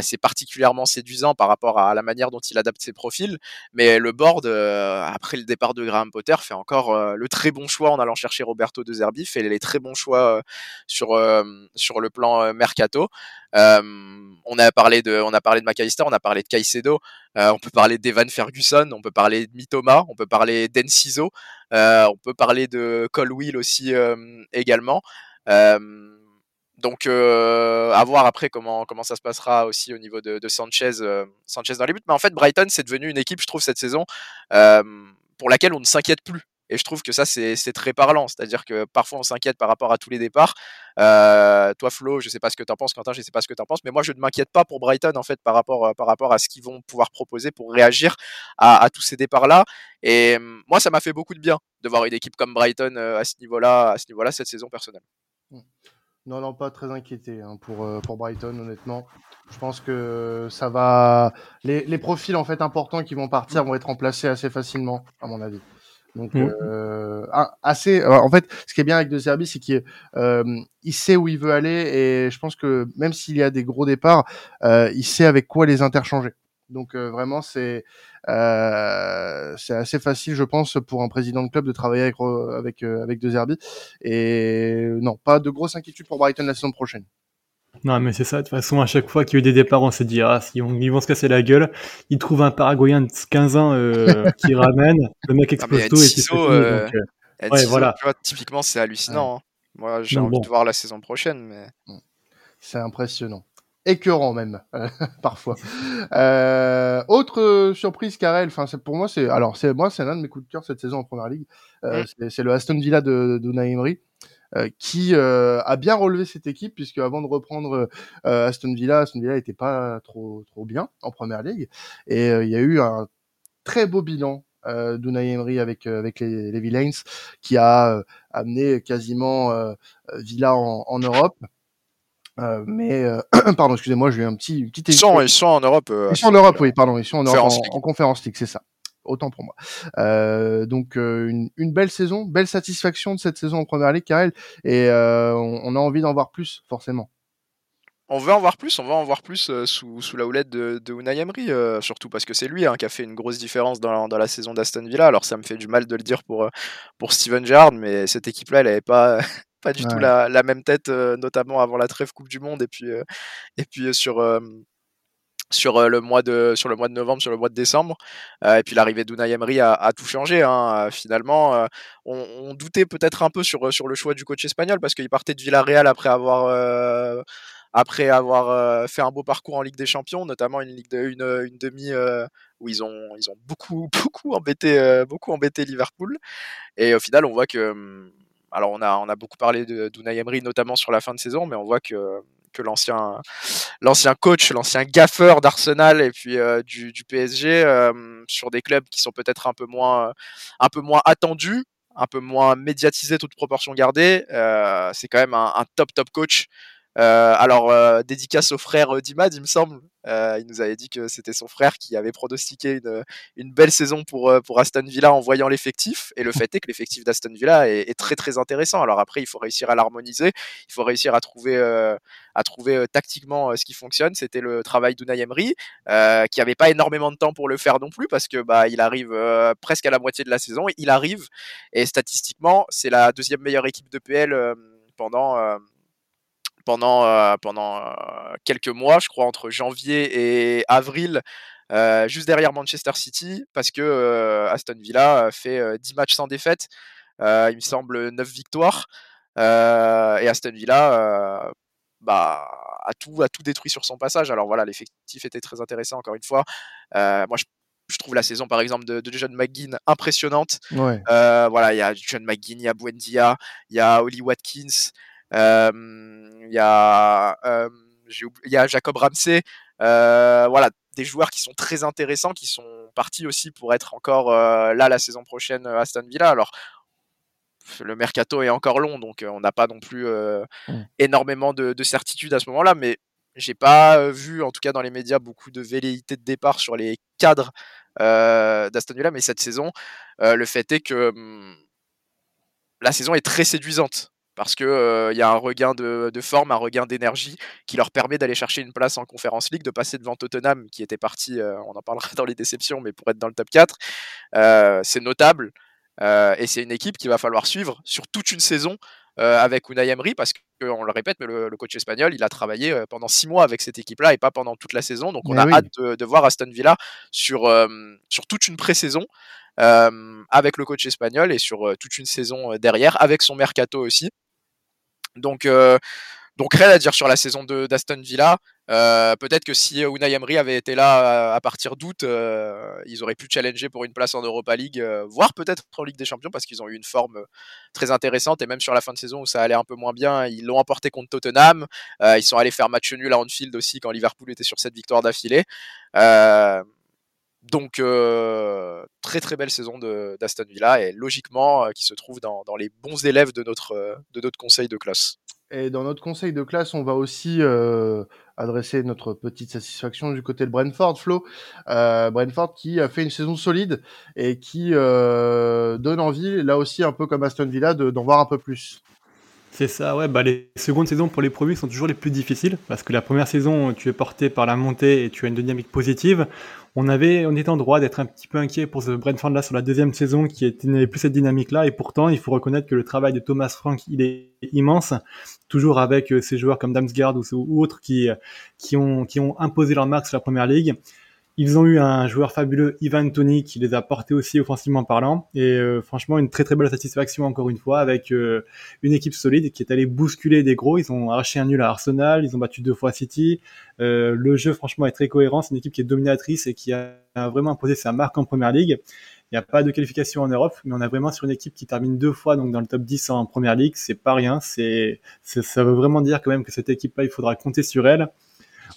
c'est particulièrement séduisant par rapport à la manière dont il adapte ses profils. Mais le board, après le départ de Graham Potter, fait encore le très bon choix en allant chercher Roberto De Zerbi, fait les très bons choix sur euh, sur le plan euh, mercato. Euh, on a parlé de on a parlé de McAllister, on a parlé de Caicedo, on peut parler d'Evan Ferguson, on peut parler de Mitoma, on peut parler d'Enciso, on peut parler de Colwill aussi également. Donc, à voir après comment, ça se passera aussi au niveau de, Sanchez, Sanchez dans les buts. Mais en fait, Brighton, c'est devenu une équipe, je trouve, cette saison, pour laquelle on ne s'inquiète plus. Et je trouve que ça, c'est très parlant. C'est-à-dire que parfois, on s'inquiète par rapport à tous les départs. Euh, toi, Flo, je sais pas ce que tu en penses. Quentin, je sais pas ce que tu en penses. Mais moi, je ne m'inquiète pas pour Brighton, en fait, par rapport, par rapport à ce qu'ils vont pouvoir proposer pour réagir à, à tous ces départs-là. Et moi, ça m'a fait beaucoup de bien de voir une équipe comme Brighton à ce niveau-là, à ce niveau-là cette saison personnelle.
Mmh. Non, non, pas très inquiété hein, pour, euh, pour Brighton, honnêtement. Je pense que ça va. Les, les, profils en fait importants qui vont partir vont être remplacés assez facilement, à mon avis. Donc, mmh. euh, assez. En fait, ce qui est bien avec De Zerbi, c'est qu'il euh, il sait où il veut aller et je pense que même s'il y a des gros départs, euh, il sait avec quoi les interchanger. Donc euh, vraiment, c'est euh, c'est assez facile, je pense, pour un président de club de travailler avec avec euh, avec De Zerbi. Et non, pas de grosse inquiétude pour Brighton la saison prochaine.
Non, mais c'est ça. De toute façon, à chaque fois qu'il y a eu des départs, on s'est dit, ah, ils vont, ils vont se casser la gueule. Ils trouvent un Paraguayen de 15 ans euh, qui ramène. Le mec explose tout et puis
euh, donc, euh, ouais, voilà. Tu vois, typiquement, c'est hallucinant. Ouais. Hein. Moi, j'ai envie bon. de voir la saison prochaine, mais.
C'est impressionnant écœurant même parfois. Euh, autre surprise, Karel. Enfin, pour moi, c'est alors c'est moi, c'est l'un de mes coups de cœur cette saison en première ligue. Euh, mm. C'est le Aston Villa de, de Emery. Euh, qui euh, a bien relevé cette équipe puisque avant de reprendre euh, Aston Villa, Aston Villa était pas trop trop bien en première ligue et il y a eu un très beau bilan euh, d'Unai Emery avec avec les, les Villains qui a amené quasiment Villa en, en Europe Euh, mais pardon, excusez-moi, j'ai eu un petit, petit.
Ils sont, ils sont en Europe.
ils sont en Europe, oui, pardon, ils sont en Europe en, en Conférence League, c'est ça autant pour moi. Euh, donc une, une, belle saison, belle satisfaction de cette saison en première ligue, Karel, et euh, on, on, a envie d'en voir plus, forcément
on veut en voir plus, on va en voir plus euh, sous, sous, la houlette de, de Unai Emery, euh, surtout parce que c'est lui hein, qui a fait une grosse différence dans, dans la saison d'Aston Villa. Alors ça me fait du mal de le dire pour, euh, pour Steven Gerrard, mais cette équipe-là, elle n'avait pas, pas du tout la, la, même tête, notamment avant la trêve Coupe du Monde et puis, et puis sur, sur le mois de sur le mois de novembre, sur le mois de décembre. et puis l'arrivée d'Unai Emery a, tout changé. Hein. finalement, on, doutait peut-être un peu sur sur le choix du coach espagnol parce qu'il partait de Villarreal après avoir après avoir euh, fait un beau parcours en Ligue des Champions, notamment une ligue de, une, une demi euh, où ils ont ils ont beaucoup beaucoup embêté euh, beaucoup embêté Liverpool et au final on voit que hum, alors on a on a beaucoup parlé d'Unai Emery notamment sur la fin de saison mais on voit que que l'ancien l'ancien coach, l'ancien gaffeur d'Arsenal et puis du, du, PSG sur des clubs qui sont peut-être un peu moins un peu moins attendus, un peu moins médiatisés, toute proportion gardée. c'est quand même un, un, top top coach euh, alors, euh, dédicace au frère euh, d'Imad, il me semble. Il nous avait dit que c'était son frère qui avait pronostiqué une, une, belle saison pour, pour Aston Villa en voyant l'effectif. Et le fait est que l'effectif d'Aston Villa est, est, très très intéressant. Alors après, il faut réussir à l'harmoniser, il faut réussir à trouver, à trouver tactiquement ce qui fonctionne. C'était le travail d'Unai Emery, qui avait pas énormément de temps pour le faire non plus parce que bah il arrive presque à la moitié de la saison. Il arrive et statistiquement, c'est la deuxième meilleure équipe de PL pendant pendant, euh, pendant euh, quelques mois, je crois entre janvier et avril, euh, juste derrière Manchester City, parce que Aston Villa fait 10 matchs sans défaite, il me semble 9 victoires, et Aston Villa bah, a, tout, a tout détruit sur son passage. Alors voilà, l'effectif était très intéressant, encore une fois. moi, je je trouve la saison par exemple de, de John McGinn impressionnante.
Ouais.
Euh, voilà, il y a John McGinn, il y a Buendia, il y a Oli Watkins, il y a il y a Jacob Ramsey, voilà, des joueurs qui sont très intéressants, qui sont partis aussi pour être encore là la saison prochaine à Aston Villa. Alors, le mercato est encore long, donc on n'a pas non plus mmh. énormément de, de certitude à ce moment-là, mais j'ai pas vu, en tout cas dans les médias, beaucoup de velléité de départ sur les cadres d'Aston Villa, mais cette saison, le fait est que mmh, la saison est très séduisante parce que il y a un regain de, forme, un regain d'énergie qui leur permet d'aller chercher une place en Conférence League, de passer devant Tottenham qui était parti, on en parlera dans les déceptions, mais pour être dans le top 4, c'est notable et c'est une équipe qu'il va falloir suivre sur toute une saison avec Unai Emery parce qu'on le répète, mais le, coach espagnol, il a travaillé pendant six mois avec cette équipe-là et pas pendant toute la saison. Donc on a hâte de, voir Aston Villa sur, sur toute une pré-saison euh, avec le coach espagnol et sur euh, toute une saison euh, derrière, avec son mercato aussi. Donc, donc rien à dire sur la saison de d'Aston Villa. Euh, peut-être que si Unai Emery avait été là à, partir d'août, euh, ils auraient pu challenger pour une place en Europa League, euh, voire peut-être en Ligue des Champions parce qu'ils ont eu une forme très intéressante et même sur la fin de saison où ça allait un peu moins bien, ils l'ont emporté contre Tottenham. ils sont allés faire match nul à Anfield aussi quand Liverpool était sur cette victoire d'affilée. Donc, euh, très très belle saison d'Aston Villa et logiquement euh, qui se trouve dans, dans, les bons élèves de notre, euh, de notre conseil de classe.
Et dans notre conseil de classe, on va aussi euh, adresser notre petite satisfaction du côté de Brentford, Flo. Euh, Brentford qui a fait une saison solide et qui euh, donne envie, là aussi un peu comme Aston Villa, d'en voir un peu plus.
C'est ça, ouais. Bah, les secondes saisons pour les produits sont toujours les plus difficiles parce que la première saison, tu es porté par la montée et tu as une dynamique positive. On avait, on était en droit d'être un petit peu inquiet pour ce Brentford là sur la deuxième saison qui n'avait plus cette dynamique là et pourtant il faut reconnaître que le travail de Thomas Frank il est immense, toujours avec euh, ces joueurs comme Damsgaard ou, ou autres qui qui ont qui ont imposé leur marque sur la première ligue. Ils ont eu un joueur fabuleux, Ivan Tony, qui les a portés aussi offensivement parlant. Et euh, franchement, une très très belle satisfaction encore une fois avec euh, une équipe solide qui est allée bousculer des gros. Ils ont arraché un nul à Arsenal, ils ont battu deux fois City. Euh, le jeu franchement est très cohérent. C'est une équipe qui est dominatrice et qui a, vraiment imposé sa marque en première ligue. Il n'y a pas de qualification en Europe, mais on a vraiment sur une équipe qui termine deux fois donc dans le top 10 en première ligue. C'est pas rien. C'est, ça veut vraiment dire quand même que cette équipe-là, il faudra compter sur elle.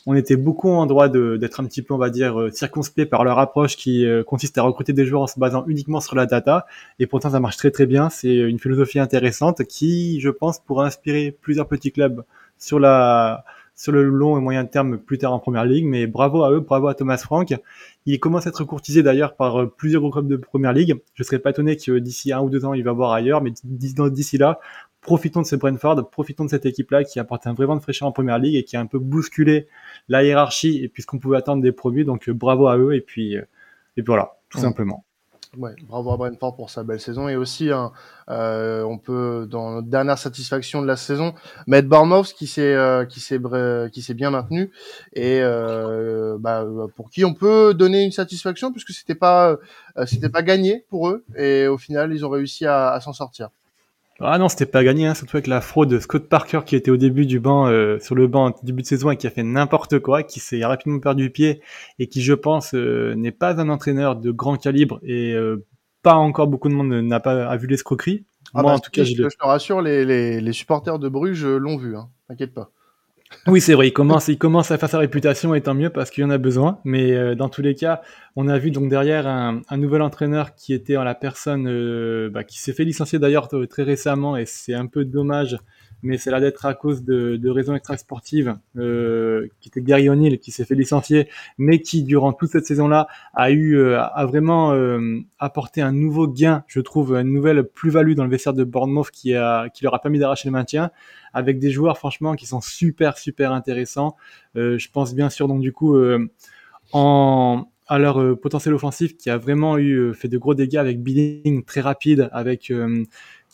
On était beaucoup en droit d'être un petit peu, on va dire, euh, circonspect par leur approche qui euh, consiste à recruter des joueurs en se basant uniquement sur la data. Et pourtant, ça marche très très bien. C'est une philosophie intéressante qui, je pense, pourra inspirer plusieurs petits clubs sur la sur le long et moyen terme plus tard en première ligue. Mais bravo à eux, bravo à Thomas Frank. Il commence à être courtisé d'ailleurs par euh, plusieurs gros clubs de première ligue. Je serais pas étonné que d'ici un ou deux ans, il va voir ailleurs. Mais d'ici là, profitons de ce Brentford, profitons de cette équipe-là qui apporte un vrai vent de fraîcheur en première ligue et qui a un peu bousculé la hiérarchie et puis ce qu'on pouvait attendre des produits. Donc euh, bravo à eux et puis, euh, et puis voilà, tout simplement.
Ouais, bravo à Brentford pour sa belle saison et aussi hein, euh, on peut dans notre dernière satisfaction de la saison mettre Bournemouth qui s'est qui s'est qui s'est bien maintenu et bah, pour qui on peut donner une satisfaction puisque c'était pas c'était pas gagné pour eux et au final ils ont réussi à s'en sortir.
Ah non, c'était pas gagné, hein, surtout avec la fraude de Scott Parker qui était au début du banc, euh, sur le banc début de saison et qui a fait n'importe quoi, qui s'est rapidement perdu pied et qui, je pense, euh, n'est pas un entraîneur de grand calibre et euh, pas encore beaucoup de monde n'a pas a vu l'escroquerie.
Ah Moi, bah, en tout cas, je, je te rassure, les, les, les supporters de Bruges l'ont vu, hein, t'inquiète pas.
Oui, c'est vrai, il commence, il commence à faire sa réputation, et tant mieux parce qu'il y en a besoin. Mais euh, dans tous les cas, on a vu donc derrière un, nouvel entraîneur qui était en la personne, euh, bah, qui s'est fait licencier d'ailleurs très récemment, et c'est un peu dommage mais c'est là d'être à cause de, raisons extra-sportives, euh, qui était Gary O'Neill, qui s'est fait licencier, mais qui, durant toute cette saison-là, a eu, euh, a vraiment euh, apporté un nouveau gain, je trouve, une nouvelle plus-value dans le vestiaire de Bournemouth qui, a, qui leur a permis d'arracher le maintien, avec des joueurs, franchement, qui sont super, super intéressants. Je pense bien sûr, donc, du coup, en, à leur potentiel offensif qui a vraiment eu fait de gros dégâts avec Billing très rapide, avec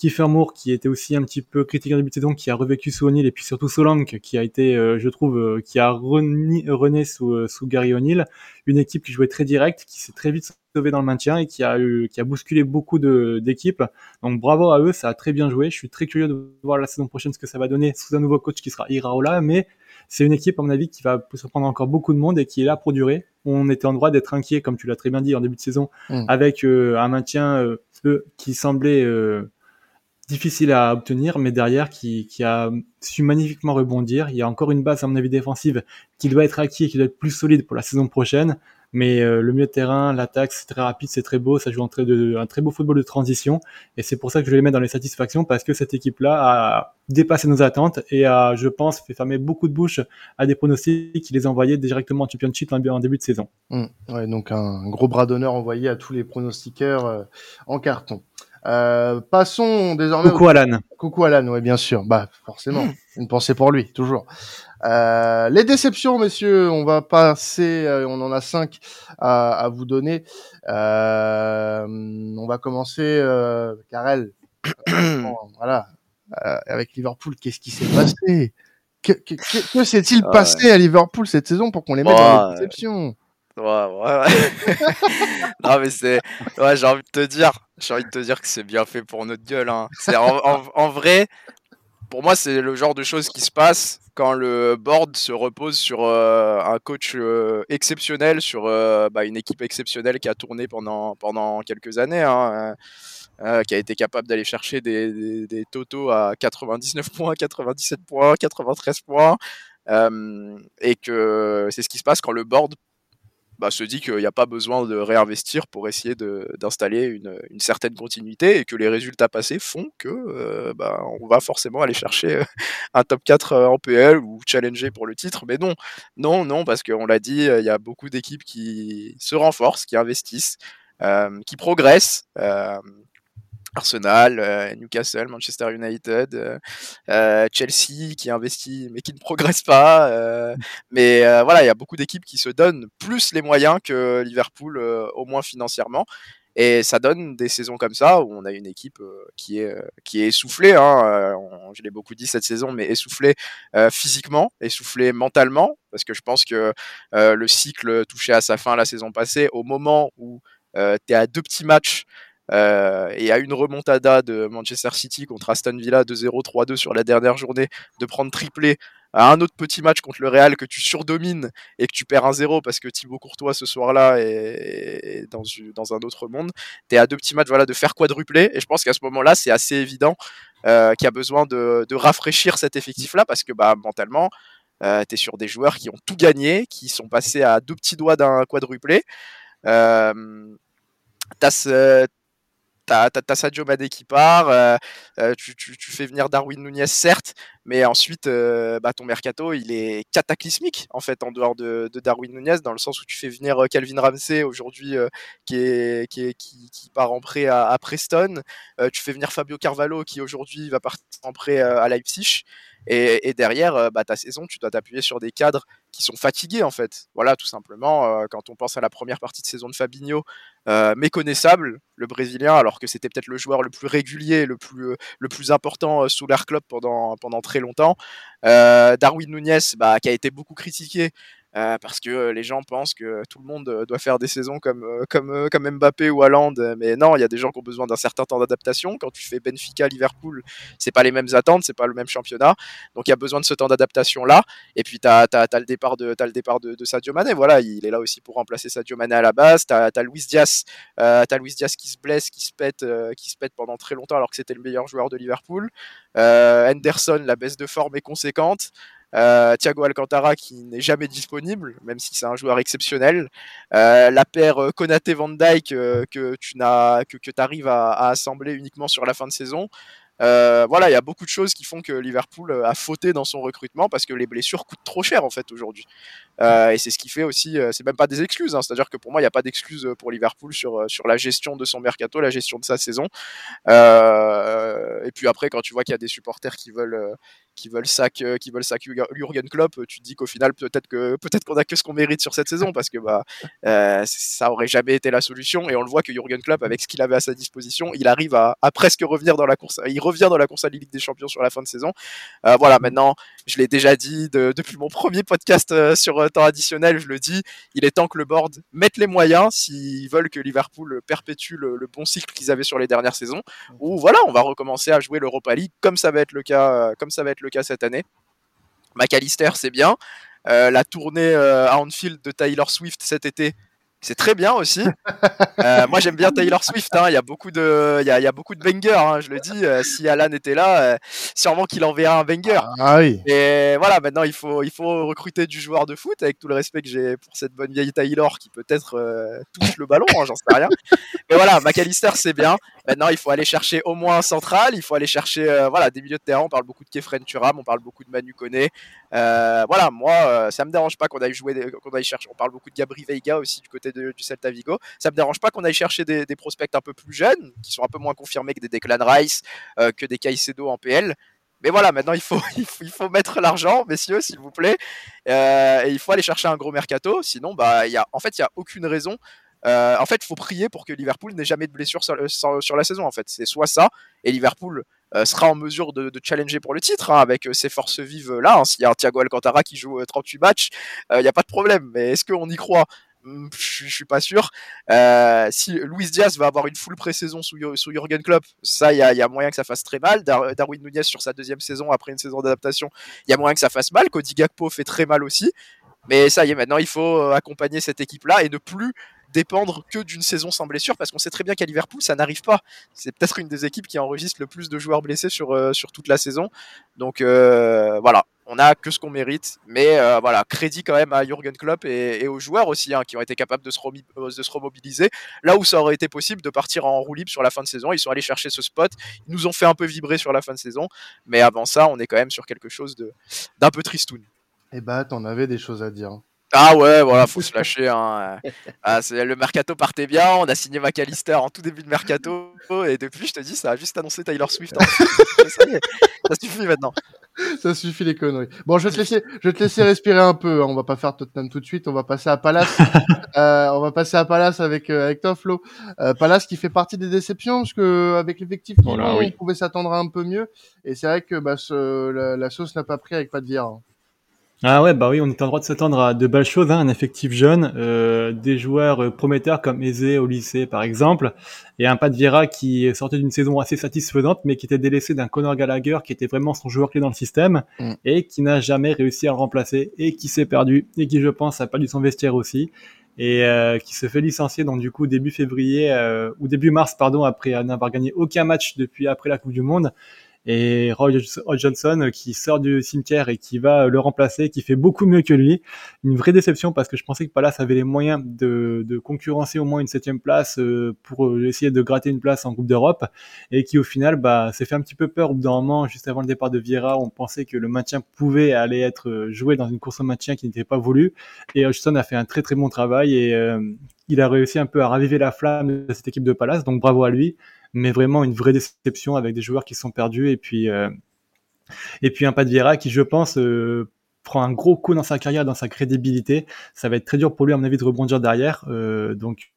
Kiefer Moore qui était aussi un petit peu critiqué en début de saison, qui a revécu sous O'Neill et puis surtout Solanke qui a été, euh, je trouve, euh, qui a rené, sous, euh, sous Gary O'Neill, une équipe qui jouait très direct, qui s'est très vite sauvée dans le maintien et qui a eu, qui a bousculé beaucoup d'équipes. Donc bravo à eux, ça a très bien joué. Je suis très curieux de voir la saison prochaine ce que ça va donner sous un nouveau coach qui sera Iraola, mais c'est une équipe à mon avis qui va surprendre encore beaucoup de monde et qui est là pour durer. On était en droit d'être inquiet, comme tu l'as très bien dit en début de saison, mmh. avec un maintien qui semblait difficile à obtenir, mais derrière qui, a su magnifiquement rebondir. Il y a encore une base, à mon avis, défensive qui doit être acquis et qui doit être plus solide pour la saison prochaine. Mais euh, le milieu de terrain, l'attaque, c'est très rapide, c'est très beau, ça joue un très, beau football de transition. Et c'est pour ça que je vais les mettre dans les satisfactions, parce que cette équipe-là a dépassé nos attentes et a, je pense, fait fermer beaucoup de bouches à des pronostics qui les envoyaient directement en championship en début de saison.
Mmh. donc un gros bras d'honneur envoyé à tous les pronostiqueurs euh, en carton. Euh, passons désormais.
Coucou Alan.
Coucou Alan, oui, bien sûr. Bah, forcément. Une pensée pour lui, toujours. Euh, les déceptions, messieurs, on va passer, euh, on en a cinq à, à vous donner. Euh, on va commencer, euh, Karel. voilà. avec Liverpool, qu'est-ce qui s'est passé? Que, que, que, s'est-il passé à Liverpool cette saison pour qu'on les mette dans les déceptions?
Ouais, non, mais c'est. Ouais, j'ai envie de te dire. J'ai envie de te dire que c'est bien fait pour notre gueule. Hein. En, vrai, pour moi, c'est le genre de choses qui se passe quand le board se repose sur euh, un coach euh, exceptionnel, sur euh, bah, une équipe exceptionnelle qui a tourné pendant, pendant quelques années, hein, qui a été capable d'aller chercher des, des, des, totaux à 99 points, 97 points, 93 points. et que c'est ce qui se passe quand le board bah, se dit qu'il n'y a pas besoin de réinvestir pour essayer d'installer une, une, certaine continuité et que les résultats passés font que euh, bah, on va forcément aller chercher euh, un top 4 euh, en PL ou challenger pour le titre. Mais non, non, non, parce qu'on l'a dit, il y a beaucoup d'équipes qui se renforcent, qui investissent, qui progressent. Arsenal, euh, Newcastle, Manchester United, euh, euh, Chelsea qui investit mais qui ne progresse pas. mais voilà, il y a beaucoup d'équipes qui se donnent plus les moyens que Liverpool, au moins financièrement. Et ça donne des saisons comme ça où on a une équipe qui est qui est essoufflée. Hein, je l'ai beaucoup dit cette saison, mais essoufflée physiquement, essoufflée mentalement, parce que je pense que le cycle touchait à sa fin la saison passée, au moment où tu es à deux petits matchs euh, et à une remontada de Manchester City contre Aston Villa 2-0, 3-2 sur la dernière journée, de prendre triplé à un autre petit match contre le Real que tu surdomines et que tu perds 1-0 parce que Thibaut Courtois ce soir-là est, dans, dans, un autre monde. Tu es à deux petits matchs voilà, de faire quadrupler et je pense qu'à ce moment-là, c'est assez évident euh, qu'il y a besoin de, de, rafraîchir cet effectif-là parce que bah, mentalement, Euh, tu es sur des joueurs qui ont tout gagné, qui sont passés à deux petits doigts d'un quadruplé. Euh, t'as T'as Sadio Mané qui part, euh, euh, tu, fais venir Darwin Nunez certes, mais ensuite euh, bah, ton mercato il est cataclysmique en fait en dehors de, Darwin Nunez dans le sens où tu fais venir Calvin Ramsey aujourd'hui qui, qui, part en prêt à, Preston, tu fais venir Fabio Carvalho qui aujourd'hui va partir en prêt à Leipzig. Et, derrière, bah, ta saison, tu dois t'appuyer sur des cadres qui sont fatigués en fait. Voilà, tout simplement. quand on pense à la première partie de saison de Fabinho, méconnaissable, le Brésilien, alors que c'était peut-être le joueur le plus régulier, le plus, le plus important sous l'air club pendant, pendant très longtemps. Darwin Nunez, bah, qui a été beaucoup critiqué euh, parce que euh, les gens pensent que tout le monde euh, doit faire des saisons comme, comme, Mbappé ou Haaland. Mais non, il y a des gens qui ont besoin d'un certain temps d'adaptation. Quand tu fais Benfica, Liverpool, c'est pas les mêmes attentes, c'est pas le même championnat. Donc il y a besoin de ce temps d'adaptation-là. Et puis tu as, le départ, de, as le départ de, Sadio Mané. Voilà, il est là aussi pour remplacer Sadio Mané à la base. Tu as, Luis Diaz, as Luis Diaz qui se blesse, qui se pète, qui se pète pendant très longtemps alors que c'était le meilleur joueur de Liverpool. Henderson, la baisse de forme est conséquente. Euh, Thiago Alcantara qui n'est jamais disponible, même si c'est un joueur exceptionnel. Euh, la paire euh, Konaté Van que tu n'as que, que arrives à, à, assembler uniquement sur la fin de saison. voilà, il y a beaucoup de choses qui font que Liverpool a fauté dans son recrutement parce que les blessures coûtent trop cher en fait aujourd'hui. et c'est ce qui fait aussi, c'est même pas des excuses, hein. c'est-à-dire que pour moi il n'y a pas d'excuses pour Liverpool sur, sur la gestion de son mercato, la gestion de sa saison. et puis après, quand tu vois qu'il y a des supporters qui veulent qui veulent sac euh, qui veulent sac Jurgen Klopp, tu te dis qu'au final peut-être que peut-être qu'on a que ce qu'on mérite sur cette saison parce que bah euh, ça aurait jamais été la solution et on le voit que Jurgen Klopp avec ce qu'il avait à sa disposition, il arrive à, presque revenir dans la course, il revient dans la course à la Ligue des Champions sur la fin de saison. Euh, voilà, maintenant je l'ai déjà dit depuis mon premier podcast sur temps additionnel, je le dis, il est temps que le board mette les moyens s'ils veulent que Liverpool perpétue le, le bon cycle qu'ils avaient sur les dernières saisons. Ou voilà, on va recommencer à jouer l'Europa League comme ça va être le cas, comme ça va être le cas cette année. McAllister, c'est bien. Euh, la tournée euh, à Anfield de Taylor Swift cet été, c'est très bien aussi. Euh, moi, j'aime bien Taylor Swift. Hein. Il y a beaucoup de, il y a, beaucoup de bangers. Hein, je le dis. si Alan était là, sûrement qu'il enverrait un banger.
Ah oui.
Et voilà. Maintenant, il faut, il faut recruter du joueur de foot avec tout le respect que j'ai pour cette bonne vieille Taylor qui peut-être touche le ballon. Hein, j'en sais rien. Mais voilà, McAllister, c'est bien. Maintenant, il faut aller chercher au moins un central. Il faut aller chercher euh, voilà, des milieux de terrain. On parle beaucoup de Kefren Turam, on parle beaucoup de Manu Koné. Euh, voilà, moi, euh, ça me dérange pas qu'on aille jouer, qu'on aille chercher. On parle beaucoup de Gabri Veiga aussi du côté du Celta Vigo. Ça me dérange pas qu'on aille chercher des, prospects un peu plus jeunes, qui sont un peu moins confirmés que des Declan Rice, que des Caicedo en PL. Mais voilà, maintenant il faut, il faut, mettre l'argent, messieurs, s'il vous plaît. et il faut aller chercher un gros mercato. Sinon, bah, y a, en fait, il n'y a aucune raison euh, en fait, il faut prier pour que Liverpool n'ait jamais de blessure sur, la saison. En fait, c'est soit ça, et Liverpool euh, sera en mesure de, challenger pour le titre hein, avec euh, ses forces vives là. Hein. S'il y a un Thiago Alcantara qui joue 38 matchs, il n'y a pas de problème. Mais est-ce qu'on y croit? Je, suis pas sûr. si Luis Diaz va avoir une full pré-saison sous, sous Jurgen Klopp, ça, il y, a, moyen que ça fasse très mal. Darwin Nunez sur sa deuxième saison après une saison d'adaptation, il y a moyen que ça fasse mal. Cody Gakpo fait très mal aussi. Mais ça y est, maintenant il faut accompagner cette équipe-là et ne plus dépendre que d'une saison sans blessure parce qu'on sait très bien qu'à Liverpool ça n'arrive pas. C'est peut-être une des équipes qui enregistre le plus de joueurs blessés sur, euh, sur toute la saison. Donc euh, voilà, on a que ce qu'on mérite, mais euh, voilà, crédit quand même à Jurgen Klopp et, aux joueurs aussi hein, qui ont été capables de se, de se remobiliser. Là où ça aurait été possible de partir en roue libre sur la fin de saison, ils sont allés chercher ce spot, ils nous ont fait un peu vibrer sur la fin de saison, mais avant ça, on est quand même sur quelque chose d'un peu tristoun.
Eh bah, t'en avais des choses à dire.
Ah ouais, voilà, faut se lâcher. Hein. Ah, le mercato partait bien, on a signé McAllister en tout début de mercato, et depuis, je te dis, ça a juste annoncé Taylor Swift. ça, suffit maintenant.
Ça suffit les conneries. Bon, je vais te laisser, je vais te laisser respirer un peu. Hein. On va pas faire Tottenham tout de suite. On va passer à Palace. euh, on va passer à Palace avec euh, avec toi, Flo. Euh, Palace qui fait partie des déceptions parce que avec l'effectif on pouvait s'attendre à un peu mieux. Et c'est vrai que bah, ce, la, sauce n'a pas pris avec pas de dire.
Ah ouais, bah oui, on est en droit de s'attendre à de belles choses, hein, un effectif jeune, euh, des joueurs euh, prometteurs comme Eze au lycée par exemple, et un Pat Vieira qui sortait d'une saison assez satisfaisante, mais qui était délaissé d'un Conor Gallagher qui était vraiment son joueur clé dans le système, mm. et qui n'a jamais réussi à le remplacer, et qui s'est perdu, et qui je pense a perdu son vestiaire aussi, et euh, qui se fait licencier donc du coup début février, ou début mars pardon, après n'avoir gagné aucun match depuis après la Coupe du Monde. Et Roy Johnson qui sort du cimetière et qui va le remplacer, qui fait beaucoup mieux que lui. Une vraie déception parce que je pensais que Palace avait les moyens de, de concurrencer au moins une septième place euh, pour essayer de gratter une place en Coupe d'Europe. Et qui au final bah, s'est fait un petit peu peur au bout d'un moment, juste avant le départ de Vieira, on pensait que le maintien pouvait aller être joué dans une course au maintien qui n'était pas voulu et Hodgson a fait un très très bon travail et euh, il a réussi un peu à raviver la flamme de cette équipe de Palace, donc bravo à lui mais vraiment une vraie déception avec des joueurs qui sont perdus et puis euh, et puis un Pat Vieira qui je pense euh, prend un gros coup dans sa carrière, dans sa crédibilité. Ça va être très dur pour lui à mon avis de rebondir derrière. Euh, donc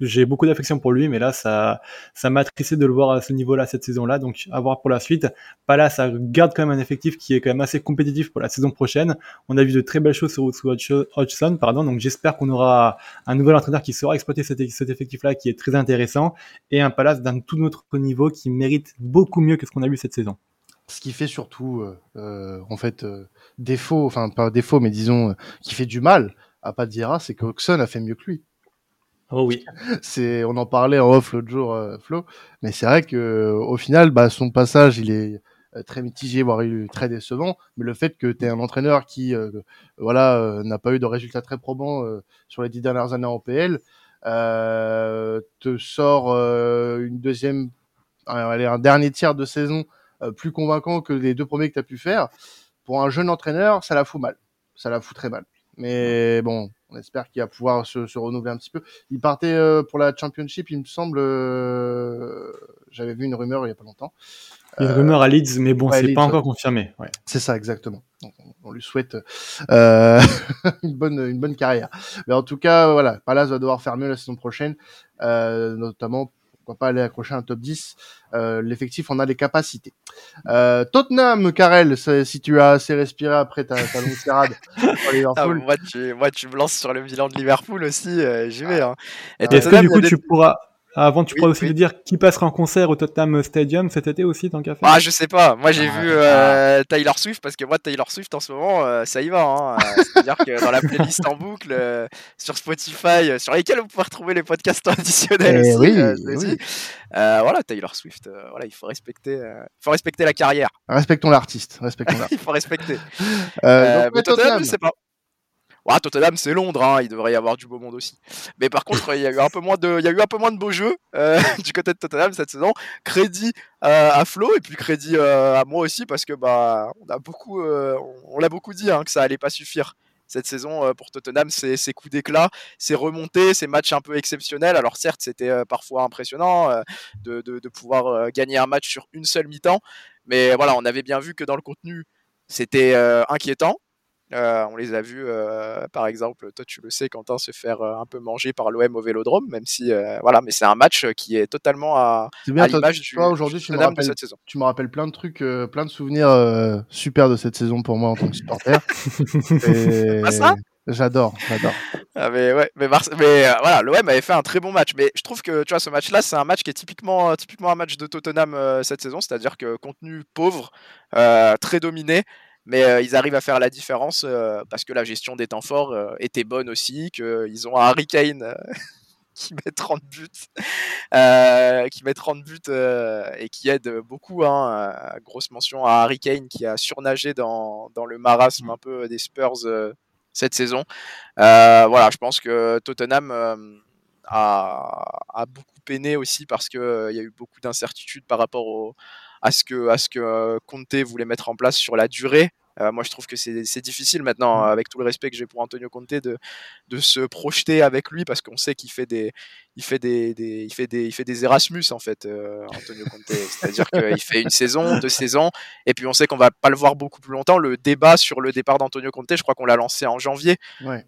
j'ai beaucoup d'affection pour lui, mais là, ça, ça m'a attristé de le voir à ce niveau-là cette saison-là. Donc, à voir pour la suite. Ça garde quand même un effectif qui est quand même assez compétitif pour la saison prochaine. On a vu de très belles choses sur, Hodgson, pardon. Donc, j'espère qu'on aura un nouvel entraîneur qui saura exploiter cet, effectif-là, qui est très intéressant, et un Palace d'un tout autre niveau qui mérite beaucoup mieux que ce qu'on a vu cette saison.
Ce qui fait surtout, euh, euh, en fait, euh, défaut, enfin pas défaut, mais disons, qui fait du mal à Padira, c'est que Hodgson a fait mieux que lui.
Oh oui.
C'est, on en parlait en off l'autre jour, euh, Flo. Mais c'est vrai que au final, bah, son passage, il est euh, très mitigé, voire très décevant. Mais le fait que tu es un entraîneur qui, euh, voilà, n'a pas eu de résultats très probants sur les dix dernières années en PL, te sort une deuxième, allez, un dernier tiers de saison plus convaincant que les deux premiers que tu as pu faire. Pour un jeune entraîneur, ça la fout mal. Ça la fout très mal. Mais bon, on espère qu'il va pouvoir se, se, renouveler un petit peu. Il partait euh, pour la Championship, il me semble. Euh, j'avais vu une rumeur il y a pas longtemps.
Une rumeur à Leeds, mais bon, c'est pas encore confirmé. Ouais.
C'est ça, exactement. on, on, lui souhaite euh, une bonne une bonne carrière. Mais en tout cas, voilà, Palace va devoir faire mieux la saison prochaine, notamment pourquoi pas aller accrocher un top 10 euh, L'effectif en a les capacités. Euh, Tottenham, Karel, si tu as assez respiré après ta, ta longue tirade.
ah, moi, tu, moi, tu me lances sur le bilan de Liverpool aussi, euh, j'y vais. Hein.
Est-ce que du coup, tu pourras avant, tu pourrais aussi nous dire qui passera en concert au Tottenham Stadium cet été aussi, tant qu'à faire.
Ah, je sais pas. Moi, j'ai ah, vu euh, Taylor Swift parce que moi, Taylor Swift en ce moment, euh, ça y va. Hein. Euh, c'est-à-dire que dans la playlist en boucle, sur Spotify, sur lesquels vous pouvez retrouver les podcasts additionnels eh aussi. Oui, voilà, Taylor Swift. voilà, il faut respecter, il faut respecter la carrière.
Respectons l'artiste. Respectons
il faut respecter. mais Tottenham, Tottenham, je sais pas. Ouais, Tottenham, c'est Londres, hein, il devrait y avoir du beau monde aussi. Mais par contre, il y a eu un peu moins de, il y a eu un peu moins de beaux jeux euh, du côté de Tottenham cette saison. Crédit euh, à Flo et puis crédit euh, à moi aussi parce que bah, on a beaucoup, on, l'a beaucoup dit hein, que ça allait pas suffire cette saison pour Tottenham, ces, coups d'éclat, ces remontées, ces matchs un peu exceptionnels. Alors certes, c'était parfois impressionnant de, de, pouvoir gagner un match sur une seule mi-temps, mais voilà, on avait bien vu que dans le contenu, c'était inquiétant. Euh, on les a vus, euh, par exemple, toi tu le sais, Quentin, se faire euh, un peu manger par l'OM au Vélodrome, même si, voilà, mais c'est un match qui est totalement à, l'image du
aujourd'hui, tu me rappelles, de cette saison. Tu me rappelles plein de trucs, plein de souvenirs super de cette saison pour moi en tant que supporter.
Et... ça?
J'adore, j'adore.
Ah mais ouais, mais, mais voilà, l'OM avait fait un très bon match. Mais je trouve que tu vois, ce match-là, c'est un match qui est typiquement, typiquement un match de Tottenham cette saison, c'est-à-dire que contenu pauvre, très dominé, mais euh, ils arrivent à faire la différence euh, parce que la gestion des temps forts euh, était bonne aussi, qu'ils ont un Harry Kane qui met 30 buts, qui met 30 buts et qui aide beaucoup. Hein, grosse mention à Harry Kane qui a surnagé dans, dans le marasme un peu des Spurs cette saison. voilà, je pense que Tottenham a, a, beaucoup peiné aussi parce qu'il y a eu beaucoup d'incertitudes par rapport au à ce que, à ce que euh, Conte voulait mettre en place sur la durée. Euh, moi, je trouve que c'est difficile maintenant, mmh. avec tout le respect que j'ai pour Antonio Conte, de, de se projeter avec lui parce qu'on sait qu'il fait des, il fait des, il fait des, il fait des Erasmus en fait, euh, Antonio Conte. C'est-à-dire qu'il fait une saison, deux saisons, et puis on sait qu'on va pas le voir beaucoup plus longtemps. Le débat sur le départ d'Antonio Conte, je crois qu'on l'a lancé en janvier,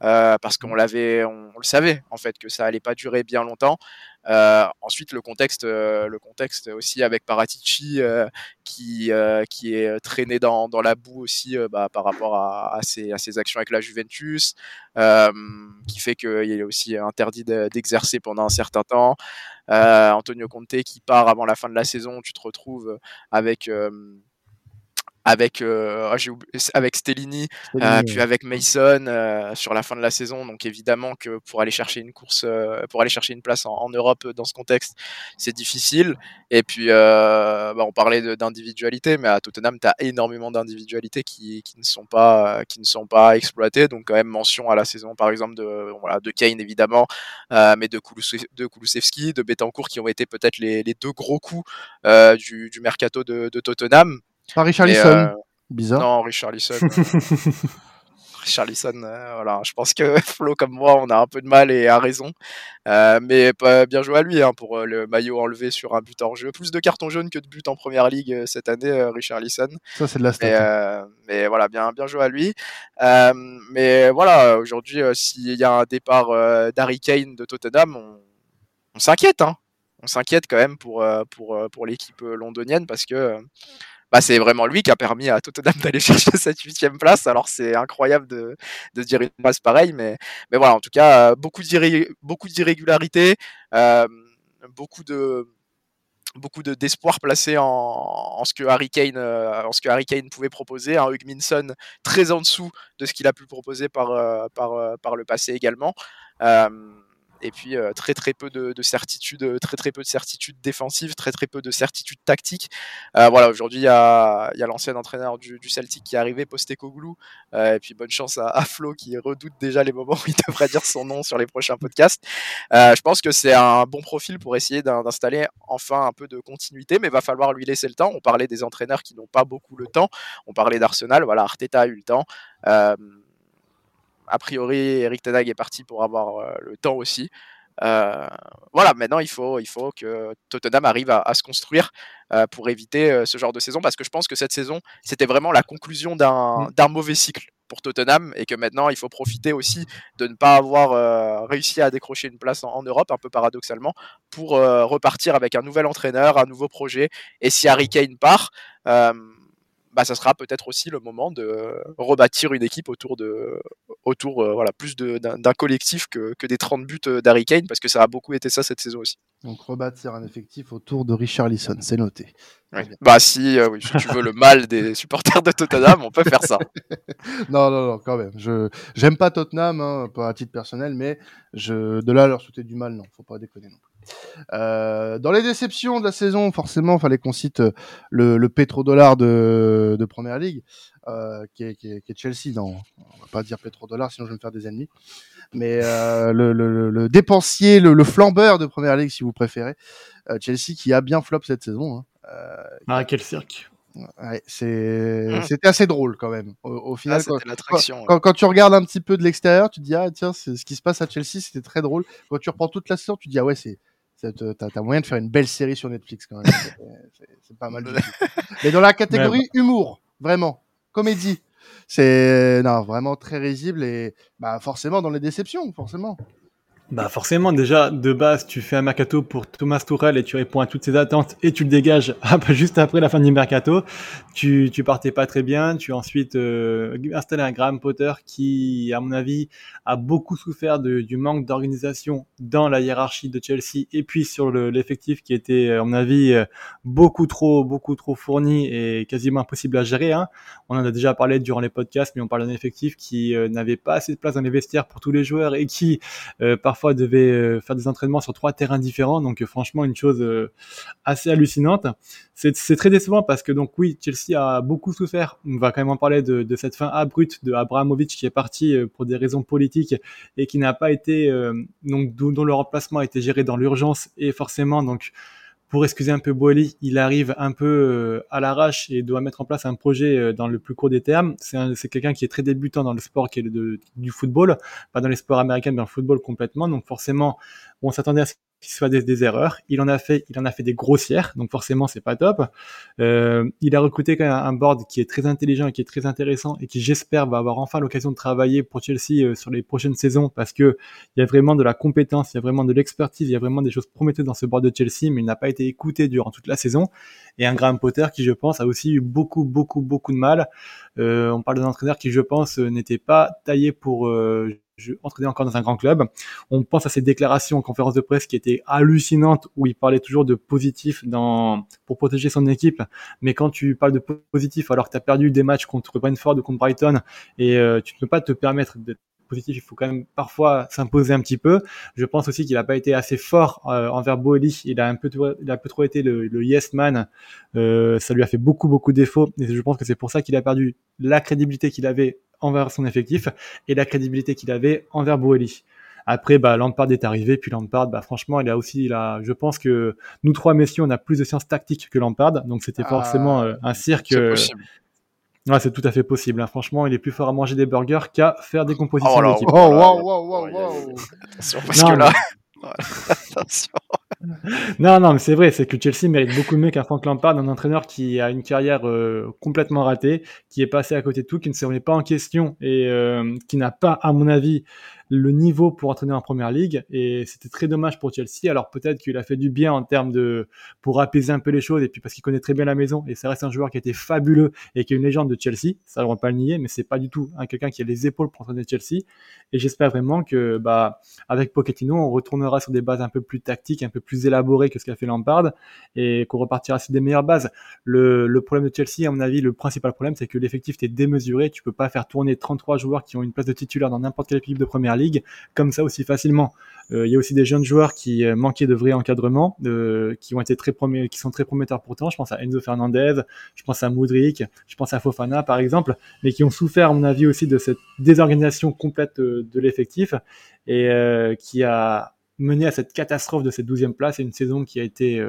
parce qu'on l'avait, on, le savait en fait que ça allait pas durer bien longtemps. Euh, ensuite, le contexte, euh, le contexte aussi avec Paratici euh, qui, qui est traîné dans, dans la boue aussi bah, par rapport à, à, ses, à, ses, actions avec la Juventus, qui fait qu'il est aussi interdit d'exercer pendant un certain temps. Antonio Conte qui part avant la fin de la saison, tu te retrouves avec avec euh, ah, avec Stellini, euh, puis avec Mason euh, sur la fin de la saison. Donc évidemment que pour aller chercher une course, pour aller chercher une place en, Europe dans ce contexte, c'est difficile. Et puis bah, on parlait d'individualité, mais à Tottenham, tu as énormément d'individualités qui, qui, ne sont pas qui ne sont pas exploitées. Donc quand même mention à la saison par exemple de voilà, de Kane évidemment, mais de, de Kulusevski, de Betancourt qui ont été peut-être les, les, deux gros coups du, du mercato de, de Tottenham.
Pas Richarlison. Euh, Bizarre.
Non, Richarlison. euh... Richarlison, euh, voilà. Je pense que Flo, comme moi, on a un peu de mal et a raison. Euh, mais bien joué à lui hein, pour le maillot enlevé sur un but hors jeu. Plus de cartons jaunes que de buts en première ligue cette année, Richarlison.
Ça, c'est de la stat.
Hein. mais voilà, bien, bien joué à lui. mais voilà, aujourd'hui, s'il y a un départ d'Harry Kane de Tottenham, on, on s'inquiète. Hein. On s'inquiète quand même pour, pour, pour l'équipe londonienne parce que bah, c'est vraiment lui qui a permis à Tottenham d'aller chercher cette huitième place. Alors c'est incroyable de, de dire une phrase pareille, mais, mais voilà, en tout cas, beaucoup d'irrégularités, euh, beaucoup de beaucoup de d'espoir placé en, en, ce que Harry Kane euh, en ce que Harry Kane pouvait proposer un Hugminson très en dessous de ce qu'il a pu proposer par euh, par euh, par le passé également euh, et puis euh, très très peu de, de certitude, euh, très très peu de certitude défensive, très très peu de certitude tactique. Euh, voilà, aujourd'hui il y a, l'ancien entraîneur du, Celtic qui est arrivé, Postecoglou, et puis bonne chance à, Flo qui redoute déjà les moments où il devrait dire son nom sur les prochains podcasts. Je pense que c'est un bon profil pour essayer d'installer enfin un peu de continuité, mais va falloir lui laisser le temps. On parlait des entraîneurs qui n'ont pas beaucoup le temps. On parlait d'Arsenal, voilà, Arteta a eu le temps. A priori, Eric Tenag est parti pour avoir euh, le temps aussi. Euh, voilà, maintenant il faut, il faut que Tottenham arrive à, à se construire euh, pour éviter euh, ce genre de saison parce que je pense que cette saison c'était vraiment la conclusion d'un mm. mauvais cycle pour Tottenham et que maintenant il faut profiter aussi de ne pas avoir réussi à décrocher une place en, en, Europe, un peu paradoxalement, pour repartir avec un nouvel entraîneur, un nouveau projet. Et si Harry Kane part, bah, ça sera peut-être aussi le moment de rebâtir une équipe autour de, autour, euh, voilà, plus d'un collectif que, que, des 30 buts euh, d'Harry Kane, parce que ça a beaucoup été ça cette saison aussi.
Donc rebâtir un effectif autour de Richard Lisson, c'est noté.
Oui. Bah si, euh, oui, si tu veux le mal des supporters de Tottenham, on peut faire ça.
non, non, non, quand même. Je j'aime pas Tottenham, hein, pas à titre personnel, mais je de là à leur souhaiter du mal, non, faut pas déconner non plus. Euh, dans les déceptions de la saison, forcément, il fallait qu'on cite euh, le, le pétrodollar de, de Première Ligue, euh, qui, est, qui, est, qui, est, Chelsea. Non, on va pas dire pétrodollar, sinon je vais me faire des ennemis. Mais euh, le, le, le, dépensier, le, flambeur de Première Ligue, si vous préférez, euh, Chelsea, qui a bien flop cette saison. Hein.
Euh, ah, quel cirque
Ouais, mmh. c'était assez drôle quand même. Au, au final,
ah,
quand, quand, quand, quand, tu regardes un petit peu de l'extérieur, tu te dis ah tiens, ce qui se passe à Chelsea, c'était très drôle. Quand tu reprends toute la saison, tu te dis ah ouais, c'est T'as as moyen de faire une belle série sur Netflix quand même. c'est pas mal tout. Mais dans la catégorie humour, vraiment, comédie, c'est non vraiment très risible et bah forcément dans les déceptions, forcément.
Bah forcément, déjà, de base, tu fais un mercato pour Thomas Tourelle et tu réponds à toutes ses attentes et tu le dégages juste après la fin du mercato. Tu, tu partais pas très bien. Tu as ensuite euh, installé un Graham Potter qui, à mon avis, a beaucoup souffert du manque d'organisation dans la hiérarchie de Chelsea et puis sur l'effectif qui était, à mon avis, euh, beaucoup trop, beaucoup trop fourni et quasiment impossible à gérer. Hein. On en a déjà parlé durant les podcasts, mais on parle d'un effectif qui euh, n'avait pas assez de place dans les vestiaires pour tous les joueurs et qui, euh, parfois, parfois devait euh, faire des entraînements sur trois terrains différents. Donc euh, franchement, une chose euh, assez hallucinante. C'est très décevant parce que donc oui, Chelsea a beaucoup souffert. On va quand même en parler de, cette fin abrupte de Abramovich qui est parti pour des raisons politiques et qui n'a pas été donc dont le remplacement a été géré dans l'urgence et forcément donc pour excuser un peu Boeli, il arrive un peu euh, à l'arrache et doit mettre en place un projet euh, dans le plus court des termes. C'est quelqu'un qui est très débutant dans le sport qui est du football, pas dans les sports américains, mais dans le football complètement. Donc forcément, on s'attendait à ce qu'il soit des, erreurs. Il en a fait, il en a fait des grossières, donc forcément c'est pas top. Euh, il a recruté quand même un board qui est très intelligent et qui est très intéressant et qui j'espère va avoir enfin l'occasion de travailler pour Chelsea euh, sur les prochaines saisons parce que il y a vraiment de la compétence, il y a vraiment de l'expertise, il y a vraiment des choses prometteuses dans ce board de Chelsea, mais il n'a pas été écouté durant toute la saison. Et un Graham Potter qui je pense a aussi eu beaucoup beaucoup beaucoup de mal. Euh, on parle d'un entraîneur qui je pense n'était pas taillé pour euh, entraîner encore dans un grand club. On pense à ses déclarations en conférence de presse qui étaient hallucinantes où il parlait toujours de positif dans pour protéger son équipe. Mais quand tu parles de positif alors que tu as perdu des matchs contre Brentford ou contre Brighton et euh, tu ne peux pas te permettre d'être positif, il faut quand même parfois s'imposer un petit peu. Je pense aussi qu'il n'a pas été assez fort euh, envers Boeli. Il a un peu, trop été le, yes man. Euh, ça lui a fait beaucoup beaucoup de défauts. Et je pense que c'est pour ça qu'il a perdu la crédibilité qu'il avait envers son effectif et la crédibilité qu'il avait envers Boeli. Après, bah, Lampard est arrivé, puis Lampard, bah, franchement, il a aussi, il a, je pense que nous trois messieurs, on a plus de sciences tactiques que Lampard, donc c'était ah, forcément euh, un cirque. Ouais, c'est tout à fait possible. Hein. Franchement, il est plus fort à manger des burgers qu'à faire des compositions
oh,
d'équipe.
Oh, wow, wow, wow, wow.
Attention, parce que là...
Attention. Non, non, mais c'est vrai, c'est que Chelsea mérite beaucoup mieux qu'un Frank Lampard, un entraîneur qui a une carrière euh, complètement ratée, qui est passé à côté de tout, qui ne se remet pas en question et euh, qui n'a pas, à mon avis, le niveau pour entraîner en première ligue et c'était très dommage pour Chelsea. Alors peut-être qu'il a fait du bien en termes de pour apaiser un peu les choses et puis parce qu'il connaît très bien la maison et ça reste un joueur qui été fabuleux et qui est une légende de Chelsea. Ça ne va pas le nier, mais c'est pas du tout hein, quelqu'un qui a les épaules pour entraîner Chelsea. Et j'espère vraiment que bah avec Pochettino, on retournera sur des bases un peu plus tactiques, un peu plus élaborées que ce qu'a fait Lampard et qu'on repartira sur des meilleures bases. Le, problème de Chelsea, à mon avis, le principal problème, c'est que l'effectif est démesuré. Tu peux pas faire tourner 33 joueurs qui ont une place de titulaire dans n'importe quelle équipe de première ligue comme ça aussi facilement. Euh, il y a aussi des jeunes joueurs qui euh, manquaient de vrai encadrement, euh, qui ont été très sont très prometteurs pourtant. Je pense à Enzo Fernandez, je pense à Moudric, je pense à Fofana par exemple, mais qui ont souffert à mon avis aussi de cette désorganisation complète de, l'effectif et qui a mené à cette catastrophe de cette douzième place et une saison qui a été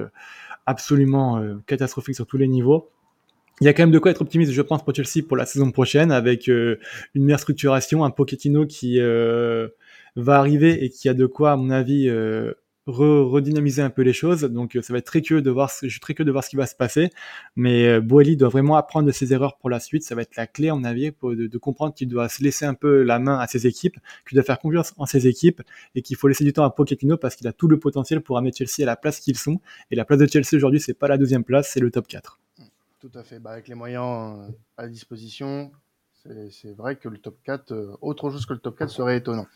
absolument catastrophique sur tous les niveaux. Il y a quand même de quoi être optimiste, je pense, pour Chelsea pour la saison prochaine, avec une meilleure structuration, un Pochettino qui va arriver et qui a de quoi, à mon avis, euh, redynamiser un peu les choses. Donc euh, ça va être très curieux de voir, je suis de voir ce qui va se passer. Mais euh, Boeli doit vraiment apprendre de ses erreurs pour la suite. Ça va être la clé, mon avis, de, comprendre qu'il doit se laisser un peu la main à ses équipes, qu'il doit faire confiance en ses équipes et qu'il faut laisser du temps à Pochettino parce qu'il a tout le potentiel pour amener Chelsea à la place qu'ils sont. Et la place de Chelsea aujourd'hui, c'est pas la deuxième place, c'est le top 4.
Tout à fait. Bah, avec les moyens à disposition, c'est vrai que le top 4, euh, autre chose que le top 4 serait étonnant.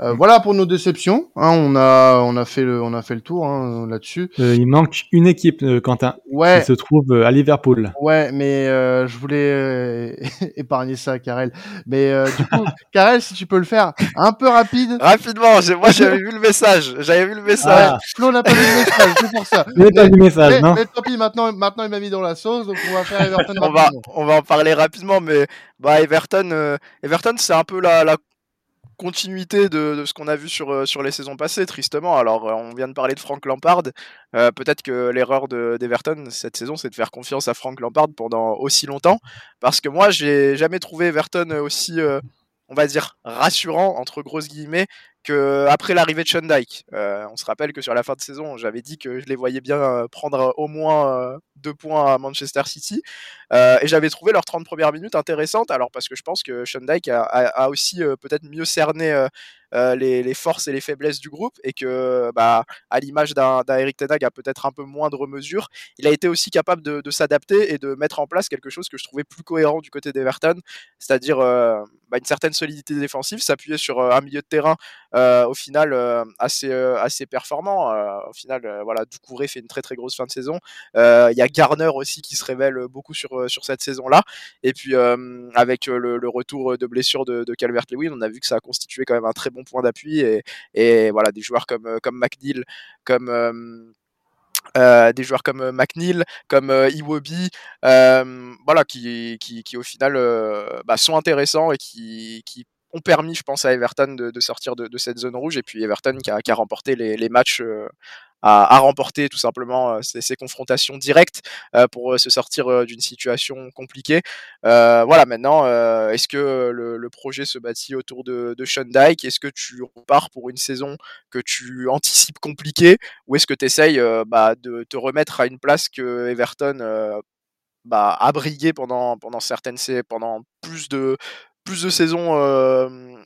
Euh, voilà pour nos déceptions. Hein, on a on a fait le on a fait le tour hein, là-dessus.
Euh, il manque une équipe, Quentin, ouais. qui se trouve à Liverpool.
Ouais, mais je voulais épargner ça, à Karel. Mais du coup, Karel, si tu peux le faire un peu rapide.
Rapidement. Moi, j'avais vu le message. J'avais vu le message. Ah.
Flo n'a pas vu le message, c'est pour ça.
Il pas vu le message, mais,
non. Mais tant pis, maintenant maintenant il m'a mis dans la sauce, donc on va faire Everton.
on va on va en parler rapidement, mais bah Everton, euh, Everton c'est un peu la, continuité de, ce qu'on a vu sur, euh, sur les saisons passées, tristement. Alors, euh, on vient de parler de Frank Lampard. Peut-être que l'erreur d'Everton cette saison, c'est de faire confiance à Frank Lampard pendant aussi longtemps. Parce que moi, j'ai jamais trouvé Everton aussi, on va dire, rassurant, entre grosses guillemets, que après l'arrivée de Sean on se rappelle que sur la fin de saison, j'avais dit que je les voyais bien prendre au moins deux points à Manchester City. Euh, et j'avais trouvé leurs 30 premières minutes intéressantes, alors parce que je pense que Sean Dyke a, aussi euh, peut-être mieux cerné euh, les, forces et les faiblesses du groupe, et que, bah, à l'image d'un Eric Tenag à peut-être un peu moindre mesure, il a été aussi capable de, de s'adapter et de mettre en place quelque chose que je trouvais plus cohérent du côté d'Everton, c'est-à-dire bah, une certaine solidité défensive, s'appuyer sur un milieu de terrain au final assez, assez performant. au final, voilà, Doucouré fait une très très grosse fin de saison. Il y a Garner aussi qui se révèle beaucoup sur euh, sur cette saison-là. Et puis euh, avec euh, le, retour de blessure de, Calvert-Lewin, on a vu que ça a constitué quand même un très bon point d'appui et, et voilà des joueurs comme comme McNeil, comme des joueurs comme McNeil, comme Iwobi, voilà, qui, qui, qui, au final bah, sont intéressants et qui, qui ont permis, je pense, à Everton de, sortir de, cette zone rouge. Et puis Everton qui a, remporté les, matchs à, remporter tout simplement euh, ces, confrontations directes euh, pour euh, se sortir d'une situation compliquée. voilà, maintenant, est-ce que le, projet se bâtit autour de, de Sean Dyke? Est-ce que tu repars pour une saison que tu anticipes compliquée? Ou est-ce que tu essayes bah, de te remettre à une place que Everton bah, a brillé pendant, pendant certaines pendant plus de plus de saisons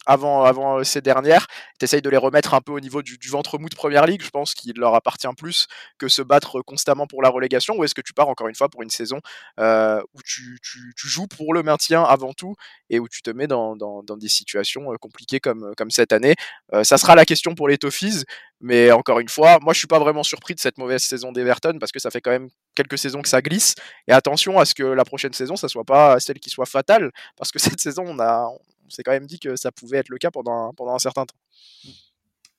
avant, avant ces dernières, tu essayes de les remettre un peu au niveau du, ventre mou de Première Ligue, je pense qu'il leur appartient plus que se battre constamment pour la relégation, ou est-ce que tu pars encore une fois pour une saison où tu, tu, joues pour le maintien avant tout et où tu te mets dans, dans, des situations compliquées comme, comme cette année? Ça sera la question pour les Toffees, mais encore une fois, moi je suis pas vraiment surpris de cette mauvaise saison d'Everton parce que ça fait quand même quelques saisons que ça glisse. Et attention à ce que la prochaine saison, ça soit pas celle qui soit fatale, parce que cette saison, on a, on s'est quand même dit que ça pouvait être le cas pendant un, pendant un certain temps.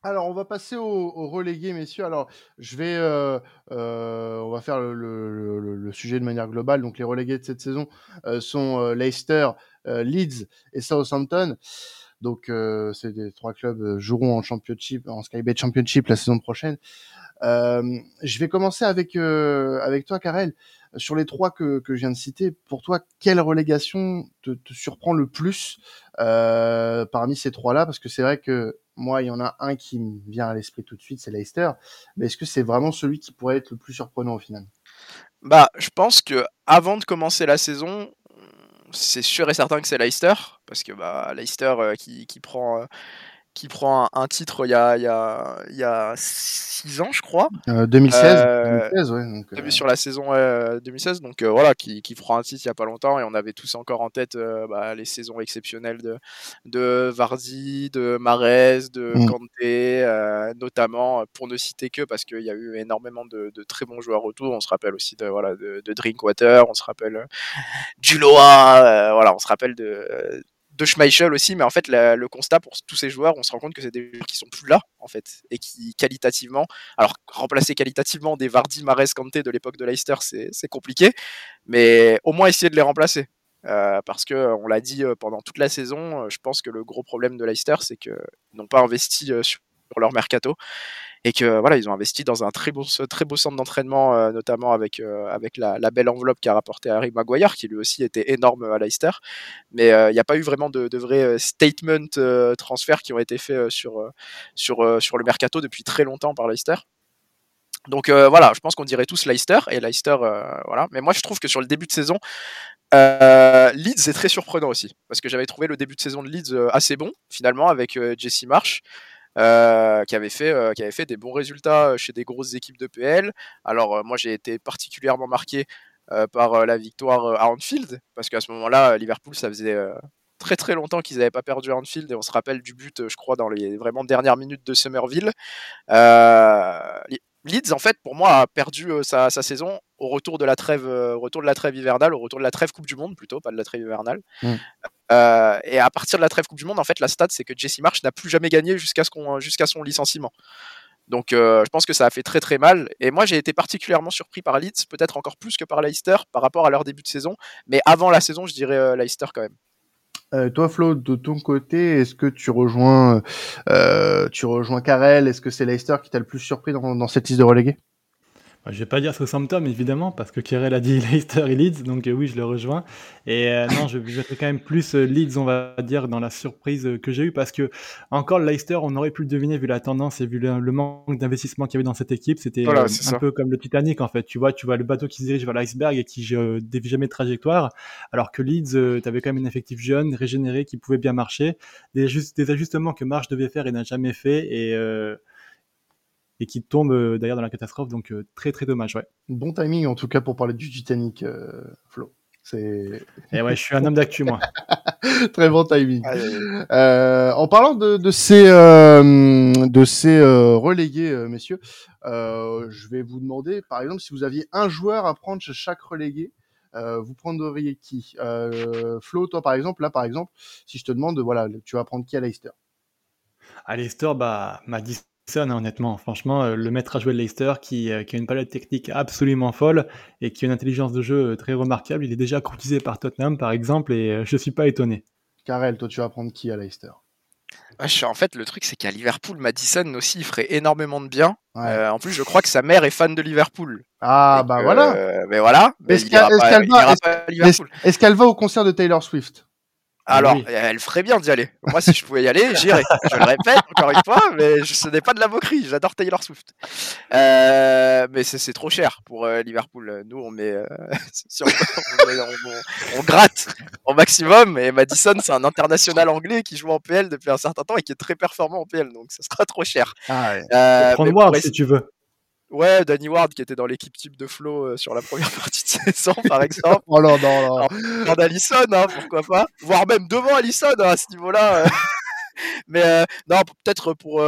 Alors, on va passer au relégués, messieurs. Alors, je vais, euh, euh, on va faire le, sujet de manière globale. Donc, les relégués de cette saison euh, sont Leicester, Leeds et Southampton. Donc, ces trois clubs joueront en championship, en Skybet Championship la saison prochaine. je vais commencer avec avec toi, Karel. Sur les trois que, que je viens de citer, pour toi, quelle relégation te, te surprend le plus euh, parmi ces trois-là? Parce que c'est vrai que moi, il y en a un qui me vient à l'esprit tout de suite, c'est Leicester. Mais est-ce que c'est vraiment celui qui pourrait être le plus surprenant au final?
Bah, je pense que avant de commencer la saison, c'est sûr et certain que c'est Leicester, parce que bah, Leicester euh, qui, prend, euh, qui prend un, titre il y a, il y, a, il y a six ans, je crois.
2016, euh, 2016 ouais,
donc, euh... Sur la saison 2016, donc euh, voilà, qui, qui prend un titre il n'y a pas longtemps, et on avait tous encore en tête euh, bah, les saisons exceptionnelles de, de Vardy, de Marez, de mm. Kanté, notamment, pour ne citer que, parce qu'il y a eu énormément de, de, très bons joueurs autour. On se rappelle aussi de, voilà, de, de Drinkwater, on se rappelle du Loa, voilà, on se rappelle de Schmeichel aussi, mais en fait, le constat pour tous ces joueurs, on se rend compte que c'est des joueurs qui sont plus là, en fait, et qui qualitativement, alors remplacer qualitativement des Vardy, Mares, Kanté de l'époque de Leicester, c'est compliqué, mais au moins essayer de les remplacer. Euh, parce que on l'a dit euh, pendant toute la saison, euh, je pense que le gros problème de Leicester, c'est qu'ils n'ont pas investi sur leur mercato et que voilà ils ont investi dans un très beau centre d'entraînement euh, notamment avec euh, avec la, belle enveloppe qu'a rapporté Harry Maguire qui lui aussi était énorme à Leicester mais euh, il n'y a pas eu vraiment de, de vrais statement transferts qui ont été faits sur sur sur le mercato depuis très longtemps par Leicester donc voilà, je pense qu'on dirait tous Leicester et Leicester, voilà. Mais moi, je trouve que sur le début de saison, Leeds est très surprenant aussi parce que j'avais trouvé le début de saison de Leeds assez bon finalement avec Jesse Marsh. Euh, qui avait fait euh, qui avait fait des bons résultats euh, chez des grosses équipes de PL. Alors moi j'ai été particulièrement marqué par la victoire à Anfield parce qu'à ce moment-là Liverpool ça faisait très très longtemps qu'ils n'avaient pas perdu à Anfield et on se rappelle du but je crois dans les vraiment dernières minutes de Somerville. Leeds, en fait, pour moi, a perdu sa, saison au retour de la trêve, retour de la trêve hivernale, au retour de la trêve Coupe du Monde plutôt, pas de la trêve hivernale. Mmh. Euh, et à partir de la trêve Coupe du Monde, en fait, la stat, c'est que Jesse Marsh n'a plus jamais gagné jusqu'à ce jusqu'à son licenciement. Donc, euh, je pense que ça a fait très très mal. Et moi, j'ai été particulièrement surpris par Leeds, peut-être encore plus que par Leicester par rapport à leur début de saison. Mais avant la saison, je dirais euh, Leicester quand même.
toi, Flo, de ton côté, est-ce que tu rejoins, tu rejoins Karel Est-ce que c'est Leicester qui t'a le plus surpris dans, dans cette liste de relégués?
Je vais pas dire Southampton évidemment parce que Kerel a dit Leicester et Leeds donc euh, oui je le rejoins. Et euh, non je vais quand même plus euh, Leeds on va dire dans la surprise que j'ai eu parce que encore Leicester on aurait pu le deviner vu la tendance et vu le, manque d'investissement qu'il y avait dans cette équipe c'était un peu comme le Titanic en fait. Tu vois tu vois le bateau qui se dirige vers l'iceberg et qui ne dévie jamais de trajectoire alors que Leeds tu avais quand même un effectif jeune régénéré qui pouvait bien marcher. Des, des ajustements que Marche devait faire et n'a jamais fait et et qui tombe euh, d'ailleurs dans la catastrophe. Donc euh, très très dommage. Ouais.
Bon timing en tout cas pour parler du Titanic, euh, Flo.
C'est. Et ouais, je suis un homme d'actu moi.
Très bon timing. en parlant de, de ces de ces relégués, messieurs, je vais vous demander, par exemple, si vous aviez un joueur à prendre chez chaque relégué, vous prendriez qui? Flo, toi par exemple, là par exemple, si je te demande, voilà, tu vas prendre qui à Leicester?
À Leicester, bah, Madison honnêtement. Franchement, euh, le maître à jouer de Leicester, qui, euh, qui, a une palette technique absolument folle et qui a une intelligence de jeu euh, très remarquable. Il est déjà courtisé par Tottenham, par exemple, et je suis pas étonné.
Karel, toi, tu vas prendre qui à Leicester?
En fait, le truc, c'est qu'à Liverpool, Madison aussi, il ferait énormément de bien. en plus, je crois que sa mère est fan de Liverpool.
Ah, bah voilà.
mais voilà.
Est-ce qu'elle va, au concert de Taylor Swift
Alors, elle ferait bien d'y aller. Moi, si je pouvais y aller, j'irais. Je le répète encore une fois, mais ce n'est pas de la moquerie. J'adore Taylor Swift. Euh, mais c'est trop cher pour euh, Liverpool. Nous, on met, euh, on, gratte au maximum. Et Madison, c'est un international anglais qui joue en PL depuis un certain temps et qui est très performant en PL. Donc, ce sera trop cher.
Ah ouais. Prends-moi si tu veux.
Ouais, Danny Ward qui était dans l'équipe type de Flo euh, sur la première partie de saison, par exemple.
oh non, non, non.
En, Allison, hein, pourquoi pas. Voire même devant Allison hein, à ce niveau-là. Euh. Mais euh, non, peut-être pour,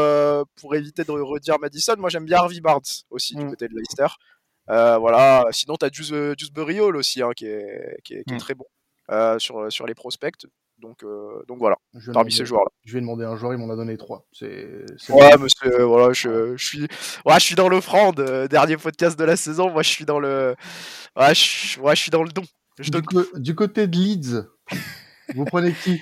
pour éviter de redire Madison, moi j'aime bien Harvey Barnes aussi du mm. côté de Leicester. voilà. Sinon, tu as Juice, Hall aussi hein, qui est, qui est, qui est mm. très bon sur, sur les prospects. Donc, euh, donc voilà, parmi ces joueurs-là.
Je vais demander un joueur, il m'en a donné trois. C'est,
ouais, monsieur, voilà, je, je, suis, ouais, je suis dans l'offrande. Euh, dernier podcast de la saison, moi je suis dans le, ouais, je, ouais, je suis dans le don.
Je du, du côté de Leeds, vous prenez qui?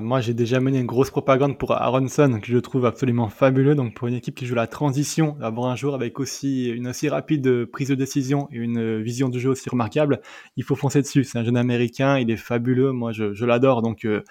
Moi, j'ai déjà mené une grosse propagande pour Aronson, que je trouve absolument fabuleux. Donc, pour une équipe qui joue la transition, avoir un joueur avec aussi une aussi rapide prise de décision et une vision du jeu aussi remarquable, il faut foncer dessus. C'est un jeune américain, il est fabuleux. Moi, je, l'adore. Donc, euh,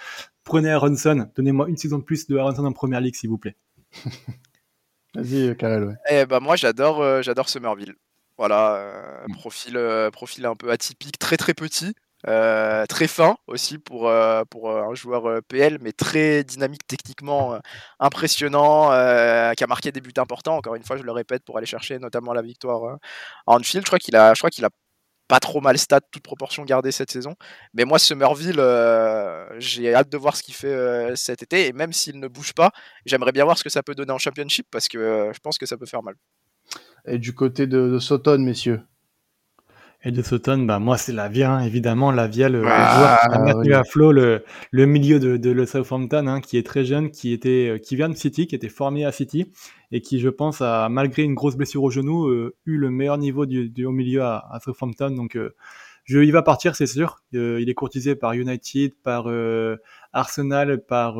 prenez Aronson. Donnez-moi une saison de plus de Aronson en première ligue, s'il vous plaît.
Vas-y, Karel. Ouais.
Eh ben, moi, j'adore, euh, j'adore Somerville. Voilà, euh, mm. profil, profil un peu atypique, très très petit, euh, très fin aussi pour, euh, pour euh, un joueur PL, mais très dynamique techniquement, impressionnant, qui a marqué des buts importants. Encore une fois, je le répète, pour aller chercher notamment la victoire à Anfield. Je crois qu'il a, je a pas trop mal stat, toute proportion gardée cette saison. Mais moi, Somerville, j'ai hâte de voir ce qu'il fait cet été. Et même s'il ne bouge pas, j'aimerais bien voir ce que ça peut donner en Championship parce que je pense que ça peut faire mal.
Et du côté de, de Soton, messieurs?
Et de Sutton, bah moi c'est Lavia, hein, évidemment. Lavia, le, ah, joueur à flot, le, le milieu de, de le Southampton, hein, qui est très jeune, qui était, euh, qui vient de City, qui était formé à City, et qui, je pense, a malgré une grosse blessure au genou, euh, eu le meilleur niveau du, du haut milieu à, à Southampton. Donc, euh, je, il va partir, c'est sûr. il est courtisé par United, par Arsenal, par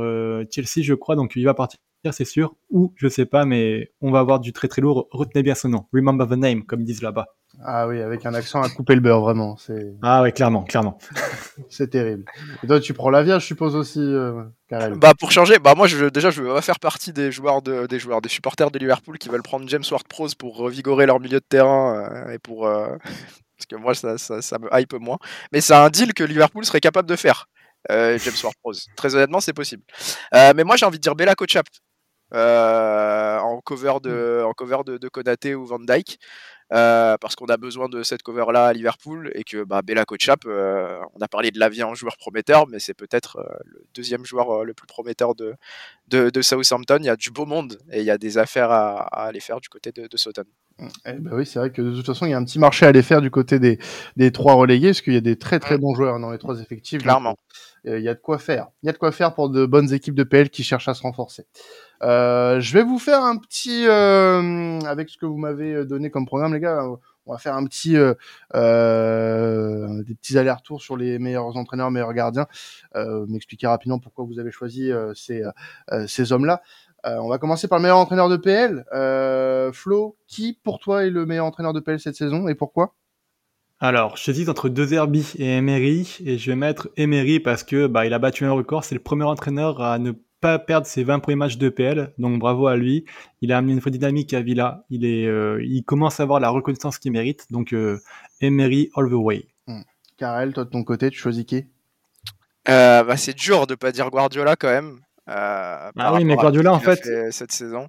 Chelsea, je crois. Donc, il va partir c'est sûr, ou je sais pas, mais on va avoir du très très lourd. Retenez bien ce nom, remember the name, comme ils disent là-bas.
Ah oui, avec un accent à couper le beurre, vraiment. C'est...
Ah oui, clairement, clairement.
c'est terrible. Et toi, tu prends la vie, je suppose aussi, euh, Karel.
Bah pour changer, bah moi je, déjà je vais faire partie des joueurs de, des joueurs, des supporters de Liverpool qui veulent prendre James Ward-Prowse pour revigorer leur milieu de terrain euh, et pour euh, parce que moi ça, ça, ça, me hype moins. Mais c'est un deal que Liverpool serait capable de faire. James Ward-Prowse. Très honnêtement, c'est possible. mais moi j'ai envie de dire Bella Kochap. En cover de en cover de, de Konaté ou Van Dyke euh, parce qu'on a besoin de cette cover-là à Liverpool et que bah, Bella Kotchap, euh, on a parlé de Lavia en joueur prometteur, mais c'est peut-être euh, le deuxième joueur le plus prometteur de, de, Southampton. Il y a du beau monde et il y a des affaires à, aller faire du côté de, de Southampton.
Eh ben oui, c'est vrai que de toute façon, il y a un petit marché à aller faire du côté des, des trois relégués, parce qu'il y a des très très mm. bons joueurs dans les trois effectifs.
Clairement.
il y a de quoi faire. Il y a de quoi faire pour de bonnes équipes de PL qui cherchent à se renforcer. Euh, je vais vous faire un petit, euh, avec ce que vous m'avez donné comme programme, les gars. On va faire un petit, euh, euh des petits allers-retours sur les meilleurs entraîneurs, meilleurs gardiens. Euh, M'expliquer rapidement pourquoi vous avez choisi ces, ces hommes-là. on va commencer par le meilleur entraîneur de PL. Flo, qui pour toi est le meilleur entraîneur de PL cette saison et pourquoi?
Alors, j'hésite entre deux Herbie et Emery, et je vais mettre Emery parce que bah, il a battu un record. C'est le premier entraîneur à ne pas perdre ses 20 premiers matchs de PL, donc bravo à lui. Il a amené une vraie dynamique à Villa. Il est, euh, il commence à avoir la reconnaissance qu'il mérite. Donc euh, Emery all the way.
Hmm. Karel, toi de ton côté, tu choisis qui?
Euh, bah, c'est dur de pas dire Guardiola quand même.
ah oui, mais Guardiola en fait,
cette saison.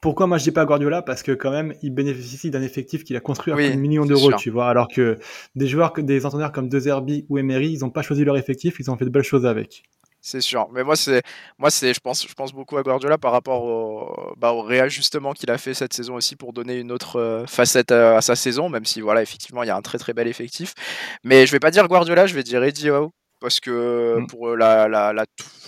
Pourquoi moi je dis pas Guardiola? Parce que quand même, il bénéficie d'un effectif qu'il a construit à oui, millions d'euros, tu vois. Alors que des joueurs, des entraîneurs comme De Zerbi ou Emery, ils n'ont pas choisi leur effectif, ils ont fait de belles choses avec
c'est sûr. Mais moi, c'est, moi, c'est, je pense, je pense beaucoup à Guardiola par rapport au, bah, au réajustement qu'il a fait cette saison aussi pour donner une autre euh, facette à, sa saison, même si voilà, effectivement, il y a un très très bel effectif. Mais je vais pas dire Guardiola, je vais dire Eddie Howe parce que mm. pour la, la, la,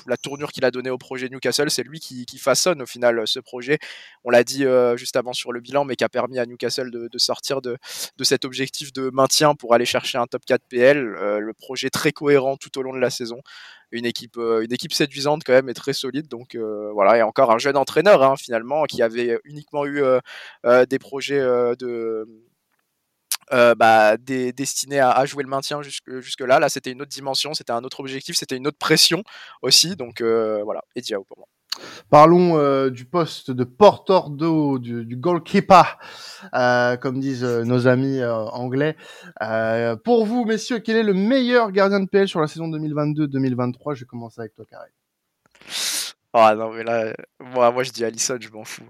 la tournure qu'il a donnée au projet Newcastle, c'est lui qui, qui, façonne au final ce projet. On l'a dit euh, juste avant sur le bilan, mais qui a permis à Newcastle de, de sortir de, de, cet objectif de maintien pour aller chercher un top 4 PL. Euh, le projet très cohérent tout au long de la saison une équipe, euh, une équipe séduisante quand même et très solide. Donc euh, voilà, et encore un jeune entraîneur hein, finalement qui avait uniquement eu euh, des projets de bah, destiné à, jouer le maintien jusque, jusque là. Là, c'était une autre dimension, c'était un autre objectif, c'était une autre pression aussi. Donc voilà, et Diao pour moi.
Parlons euh, du poste de porteur d'eau, du, du, goalkeeper, euh, comme disent euh, nos amis anglais. pour vous, messieurs, quel est le meilleur gardien de PL sur la saison 2022-2023 Je vais commencer avec toi, Carré.
Ah non, mais là, moi, moi je dis Allison, je m'en fous.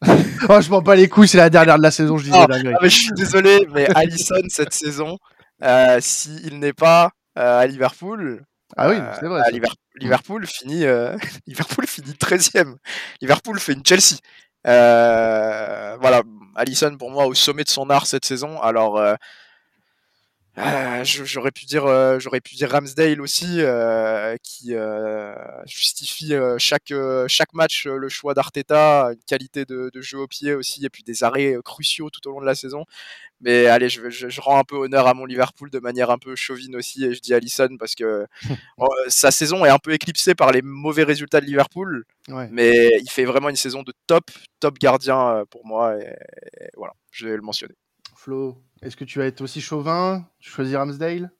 oh, je m'en bats les couilles, c'est la dernière de la saison, je disais
ah, ah, mais je suis désolé, mais Allison, cette saison, s'il n'est pas à Liverpool,
ah oui, c'est vrai.
Liverpool, finit, euh, Liverpool finit 13e. Liverpool fait une Chelsea. Euh, voilà, Allison pour moi au sommet de son art cette saison. Alors euh, j'aurais pu dire j'aurais pu dire Ramsdale aussi qui justifie chaque chaque match le choix d'Arteta, une qualité de, de, jeu au pied aussi et puis des arrêts cruciaux tout au long de la saison. Mais allez, je, je, rends un peu honneur à mon Liverpool de manière un peu chauvine aussi, et je dis Allison parce que oh, sa saison est un peu éclipsée par les mauvais résultats de Liverpool. Mais il fait vraiment une saison de top, top gardien euh, pour moi, et, voilà, je vais le mentionner.
Flo, est-ce que tu vas être aussi chauvin Tu choisis Ramsdale?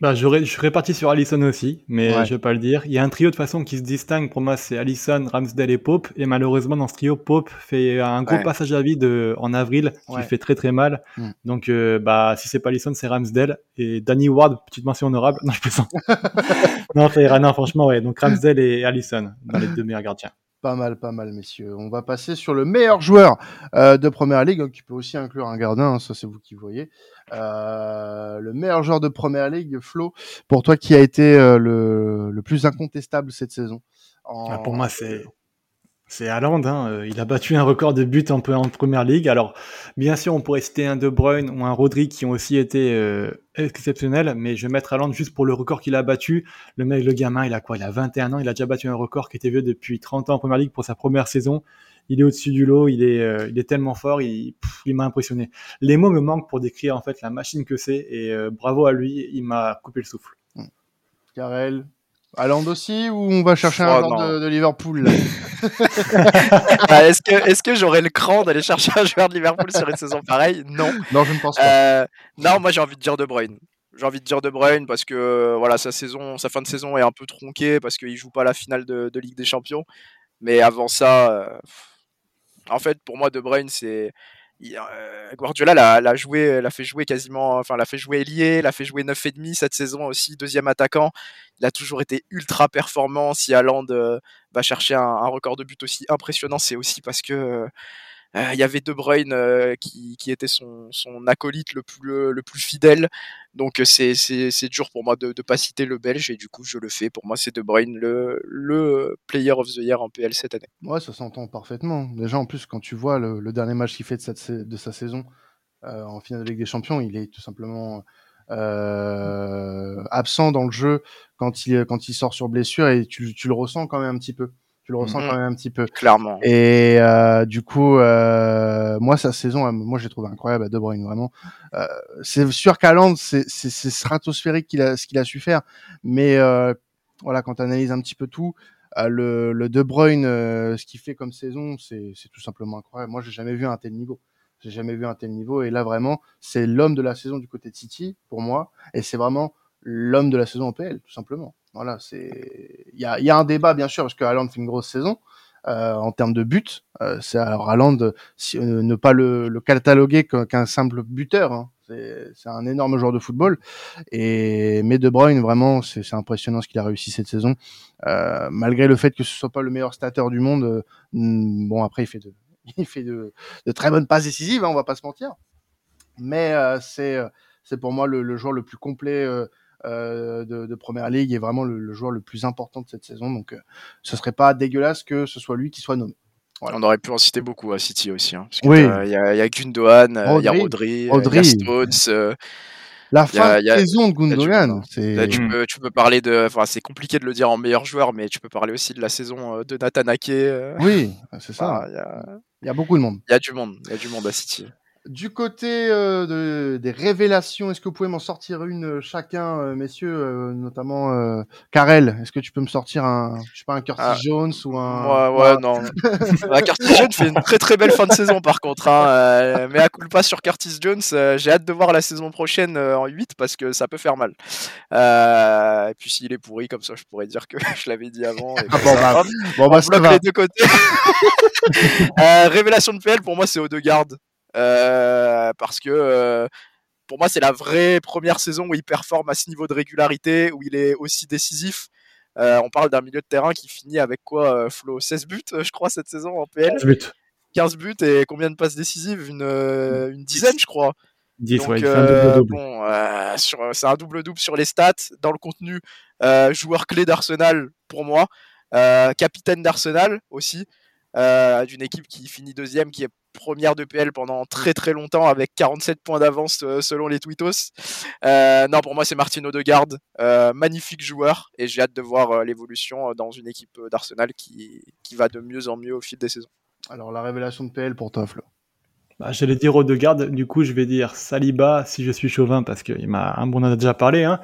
Bah, je serais parti sur Allison aussi, mais je vais pas le dire. Il y a un trio de façon qui se distingue pour moi, c'est Allison, Ramsdale et Pope. Et malheureusement, dans ce trio, Pope fait un gros passage à vide en avril qui fait très très mal. Mm. Donc, euh, bah, si c'est pas Allison, c'est Ramsdale. Et Danny Ward, petite mention honorable. Non, je plaisante. non, non, franchement, ouais. Donc, Ramsdale et Allison dans les deux meilleurs gardiens.
Pas mal, pas mal, messieurs. On va passer sur le meilleur joueur euh, de Première Ligue, qui peut aussi inclure un gardien, hein, ça c'est vous qui voyez. Euh, le meilleur joueur de Première Ligue, Flo, pour toi qui a été euh, le, le, plus incontestable cette saison?
Ah, Pour moi, c'est c'est Haaland, hein. Euh, il a battu un record de buts en, première ligue. Alors, bien sûr, on pourrait citer un De Bruyne ou un Rodri qui ont aussi été euh, exceptionnels, mais je vais mettre Haaland juste pour le record qu'il a battu. Le mec, le gamin, il a quoi? Il a 21 ans, il a déjà battu un record qui était vieux depuis 30 ans en première ligue pour sa première saison. Il est au-dessus du lot, il est, euh, il est tellement fort, il, il m'a impressionné. Les mots me manquent pour décrire en fait la machine que c'est, et bravo à lui, il m'a coupé le souffle.
Karel, Haaland aussi ou on va chercher un oh, joueur de, Liverpool
bah, Est-ce que, est que j'aurais le cran d'aller chercher un joueur de Liverpool sur une saison pareille? Non.
Non, je ne pense pas.
Euh, non, moi j'ai envie de dire De Bruyne. J'ai envie de dire De Bruyne parce que voilà sa saison, sa fin de saison est un peu tronquée parce qu'il joue pas la finale de, Ligue des Champions. Mais avant ça, euh, en fait pour moi De Bruyne c'est euh, Guardiola l'a, joué, l'a fait jouer quasiment, enfin l'a fait jouer lié, l'a fait jouer 9 et demi cette saison aussi, deuxième attaquant. Il a toujours été ultra performant. Si Haaland euh, va chercher un, un, record de but aussi impressionnant, c'est aussi parce que euh, il y avait De Bruyne euh, qui, était son, acolyte le plus, le plus fidèle. Donc euh, c'est, c'est, dur pour moi de ne pas citer le Belge et du coup je le fais. Pour moi c'est De Bruyne le, le player of the year en PL cette année.
Ouais ça s'entend parfaitement. Déjà en plus quand tu vois le, le dernier match qu'il fait de, cette, de sa saison en finale de Ligue des Champions, il est tout simplement absent dans le jeu quand il, quand il sort sur blessure et tu, tu le ressens quand même un petit peu tu le ressens mmh quand même un petit peu.
Clairement.
Et euh, du coup, euh, moi sa saison, moi j'ai trouvé incroyable à De Bruyne vraiment. Euh, c'est sûr qu'Aland, c'est stratosphérique qu'il a ce qu'il a su faire, mais voilà quand tu analyses un petit peu tout, le, le De Bruyne, ce qu'il fait comme saison, c'est c'est tout simplement incroyable. Moi j'ai jamais vu un tel niveau. J'ai jamais vu un tel niveau et là vraiment c'est l'homme de la saison du côté de City pour moi et c'est vraiment l'homme de la saison en PL tout simplement. Voilà, c'est il y a, y a, un débat bien sûr parce que Haaland fait une grosse saison euh, en termes de buts. Euh, c'est alors Haaland si, euh, ne pas le, le cataloguer qu'un simple buteur. Hein. C'est un énorme joueur de football. Et mais De Bruyne vraiment c'est impressionnant ce qu'il a réussi cette saison. Euh, malgré le fait que ce soit pas le meilleur stateur du monde. Euh, bon après il fait de il fait de, de très bonnes passes décisives, hein, on va pas se mentir. Mais c'est c'est pour moi le, le, joueur le plus complet euh, de, de, première ligue et vraiment le, joueur le plus important de cette saison. Donc, euh, ce serait pas dégueulasse que ce soit lui qui soit nommé.
On aurait pu en citer beaucoup à City aussi. Hein, oui. Il y, a, y a Gundogan, il y a Rodri, il y a Stones.
la fin de saison de Gundogan.
tu, peux, tu peux parler de. Enfin, c'est compliqué de le dire en meilleur joueur, mais tu peux parler aussi de la saison de Nathan Ake.
Oui, c'est ça. Il y, a... y, a beaucoup de monde.
Il y a du monde. Il y a du monde à City.
Du côté euh, de, des révélations, est-ce que vous pouvez m'en sortir une euh, chacun, euh, messieurs, euh, notamment euh, Karel Est-ce que tu peux me sortir un, je sais pas, un Curtis
Ah.
Jones ou un
Ouais, ouais, non. Bah, Curtis Jones fait une très très belle fin de saison par contre. Hein. mais à culpa sur Curtis Jones, j'ai hâte de voir la saison prochaine en 8 parce que ça peut faire mal. Et puis s'il est pourri comme ça, je pourrais dire que je l'avais dit avant. Et
Ah, bon, bah,
hop,
Bon
on
bah ça
bloque
va.
les deux côtés. Révélation de PL pour moi c'est Odegaard parce que euh, pour moi c'est la vraie première saison où il performe à ce niveau de régularité où il est aussi décisif. Euh, on parle d'un milieu de terrain qui finit avec quoi euh, Flo 16 buts euh, je crois cette saison en PL
15 buts.
15 buts et combien de passes décisives? Une, euh, une dizaine je crois
10,
donc,
ouais,
euh, bon, euh, c'est un double-double sur les stats. Dans le contenu, euh, joueur clé d'Arsenal pour moi. Euh, capitaine d'Arsenal aussi. euh, d'une équipe qui finit deuxième, qui est première de PL pendant très très longtemps avec 47 points d'avance euh, selon les tweetos. Euh, non, pour moi c'est Martin Odegaard, euh, magnifique joueur et j'ai hâte de voir euh, l'évolution euh, dans une équipe euh, d'Arsenal qui, qui va de mieux en mieux au fil des saisons.
Alors la révélation de PL pour toi, Flo.
Bah, J'allais dire Odegaard, du coup je vais dire Saliba si je suis chauvin parce qu'il m'a un bon on en a déjà parlé. Hein.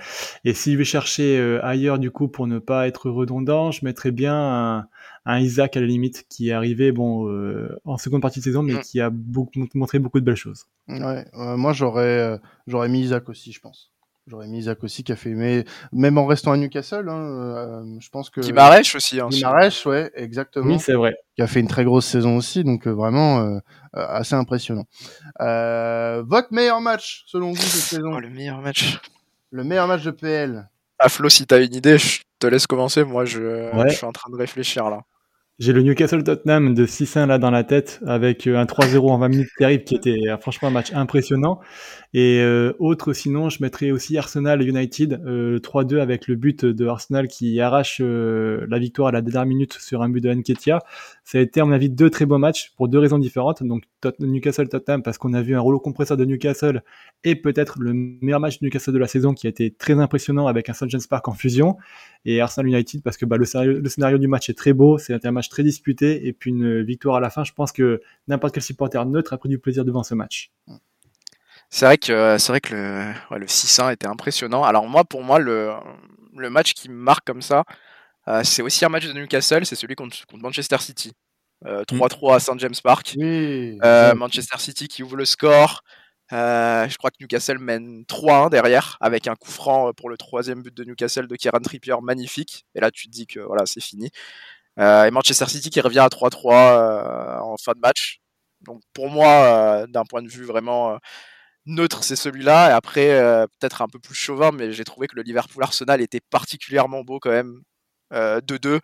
Et si je vais chercher euh, ailleurs du coup pour ne pas être redondant, je mettrais bien un, un Isaac à la limite qui est arrivé bon euh, en seconde partie de saison mais
Mm.
qui a beaucoup, montré beaucoup de belles choses.
Ouais, euh, moi j'aurais euh, j'aurais mis Isaac aussi, je pense. J'aurais mis Isaac aussi qui a fait, mais même en restant à Newcastle, hein, euh, je pense que.
Guimarães aussi. Hein,
Guimarães, ouais, exactement.
Oui c'est vrai.
qui a fait une très grosse saison aussi, donc euh, vraiment assez impressionnant. Euh, votre meilleur match selon vous cette saison?
Oh, le meilleur match.
Le meilleur match de PL
Ah Flo, si t'as une idée, je te laisse commencer. Moi, je,
Ouais.
je suis en train de réfléchir là.
J'ai le Newcastle Tottenham de 6-1 là dans la tête avec euh, un 3-0 en 20 minutes terrible qui était euh, franchement un match impressionnant. Et euh, autre sinon, je mettrais aussi Arsenal United euh, 3-2 avec le but de Arsenal qui arrache euh, la victoire à la dernière minute sur un but de Nketiah. Ça a été à mon avis deux très beaux matchs pour deux raisons différentes. Donc Tot- Newcastle Tottenham parce qu'on a vu un rouleau compresseur de Newcastle et peut-être le meilleur match de Newcastle de la saison qui a été très impressionnant avec un St James Park en fusion et Arsenal United parce que bah, le, scénario, du match est très beau, c'est un match très disputé et puis une victoire à la fin. Je pense que n'importe quel supporter neutre a pris du plaisir devant ce match.
C'est vrai que c'est vrai que le, ouais, le 6-1 était impressionnant. Alors moi, pour moi, le, le match qui me marque comme ça, euh, c'est aussi un match de Newcastle, c'est celui contre, contre Manchester City. Euh, 3-3 à St James Park.
Oui.
Euh. Manchester City qui ouvre le score. Euh, je crois que Newcastle mène 3-1 derrière avec un coup franc euh, pour le troisième but de Newcastle de Kieran Trippier magnifique. Et là, tu te dis que voilà, c'est fini. Euh, et Manchester City qui revient à 3-3 euh, en fin de match. Donc pour moi, euh, d'un point de vue vraiment euh, neutre, c'est celui-là. Et après, euh, peut-être un peu plus chauvin, mais j'ai trouvé que le Liverpool-Arsenal était particulièrement beau quand même. Euh, 2-2.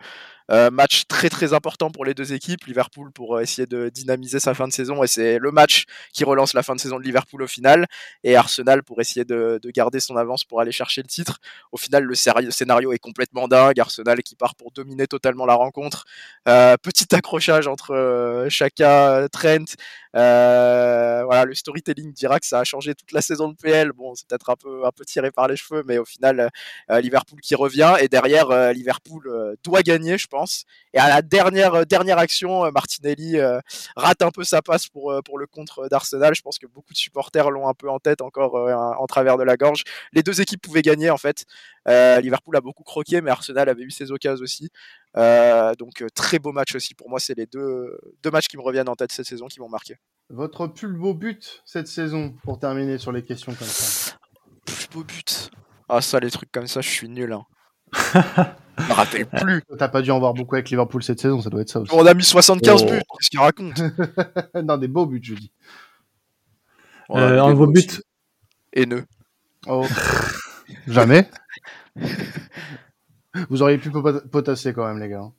Euh, match très très important pour les deux équipes. Liverpool pour euh, essayer de dynamiser sa fin de saison et c'est le match qui relance la fin de saison de Liverpool au final. Et Arsenal pour essayer de, de garder son avance pour aller chercher le titre. Au final, le scénario est complètement dingue. Arsenal qui part pour dominer totalement la rencontre. Euh, petit accrochage entre euh, Chaka, Trent. Euh, voilà, le storytelling dira que ça a changé toute la saison de PL. Bon, c'est peut-être un peu, un peu tiré par les cheveux, mais au final, euh, Liverpool qui revient. Et derrière, euh, Liverpool euh, doit gagner, je pense. Et à la dernière, euh, dernière action, euh, Martinelli euh, rate un peu sa passe pour, euh, pour le contre d'Arsenal. Je pense que beaucoup de supporters l'ont un peu en tête encore euh, en travers de la gorge. Les deux équipes pouvaient gagner, en fait. Euh, Liverpool a beaucoup croqué, mais Arsenal avait eu ses occasions aussi. Euh, donc, euh, très beau match aussi. Pour moi, c'est les deux, deux matchs qui me reviennent en tête cette saison qui m'ont marqué.
Votre plus beau but cette saison pour terminer sur les questions comme ça.
Plus beau but. Ah, ça, les trucs comme ça, je suis nul. Hein. je me rappelle plus.
T'as pas dû en voir beaucoup avec Liverpool cette saison, ça doit être ça aussi.
On a mis 75
Oh.
buts. Qu'est-ce qu'il raconte?
Non, des beaux buts, je dis.
Euh,
buts
buts,
aussi. Haineux.
Oh. Jamais. Vous auriez pu pot- potasser quand même, les gars.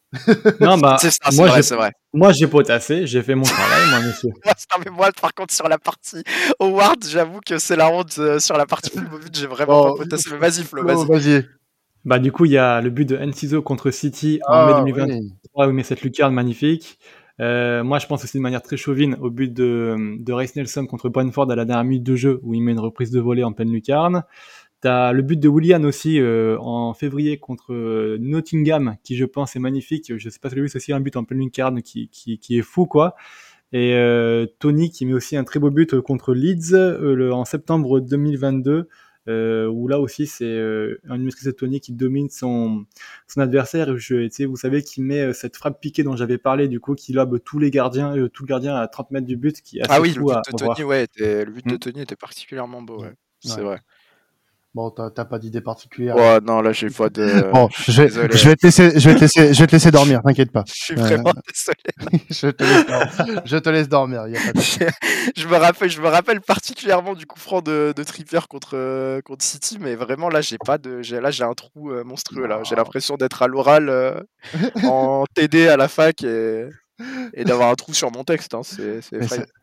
non bah
C'est ça, c'est
moi
vrai,
j'ai
c'est vrai.
moi j'ai potassé, j'ai fait mon travail moi monsieur.
Non, mais moi, par contre, sur la partie Howard, j'avoue que c'est la honte. euh, sur la partie but, j'ai vraiment
Oh.
pas potassé. Mais vas-y, Flo,
Oh,
vas-y.
Vas-y.
Bah du coup il y a le but de Enciso contre City en
Ah,
mai 2023
oui.
où il met cette lucarne magnifique. Euh, moi, je pense aussi de manière très chauvine au but de, de Race Nelson contre Brentford à la dernière minute de jeu où il met une reprise de volée en pleine lucarne. T'as le but de Willian aussi euh, en février contre euh, Nottingham qui, je pense, est magnifique. Je sais pas si vous avez vu, c'est aussi un but en pleine lucarne qui, qui, qui est fou, quoi. Et Tony qui met aussi un très beau but contre Leeds en septembre 2022. Euh, où là aussi c'est euh, un de Tony qui domine son, son adversaire. Je, vous savez, qui met euh, cette frappe piquée dont j'avais parlé, du coup, qui lobe tous les gardiens, euh, tout le gardien à 30 mètres du but. Qui
ah oui, le but, de Tony, ouais, le but de hmm. Tony était particulièrement beau, ouais. c'est vrai.
Bon, t'as pas d'idée particulière.
Ouais, non, là, j'ai pas de.
Bon, je vais, je vais te laisser, je vais te laisser, je vais te laisser dormir, t'inquiète pas.
Je suis vraiment désolé.
je, te laisse, je te laisse dormir. Y a pas de...
je me rappelle, je me rappelle particulièrement du coup franc de, de Trippier contre euh, contre City, mais vraiment là, j'ai pas de, là, j'ai un trou euh, monstrueux là. J'ai l'impression d'être à l'oral euh, en TD à la fac et et d'avoir un trou sur mon texte. Hein, c'est,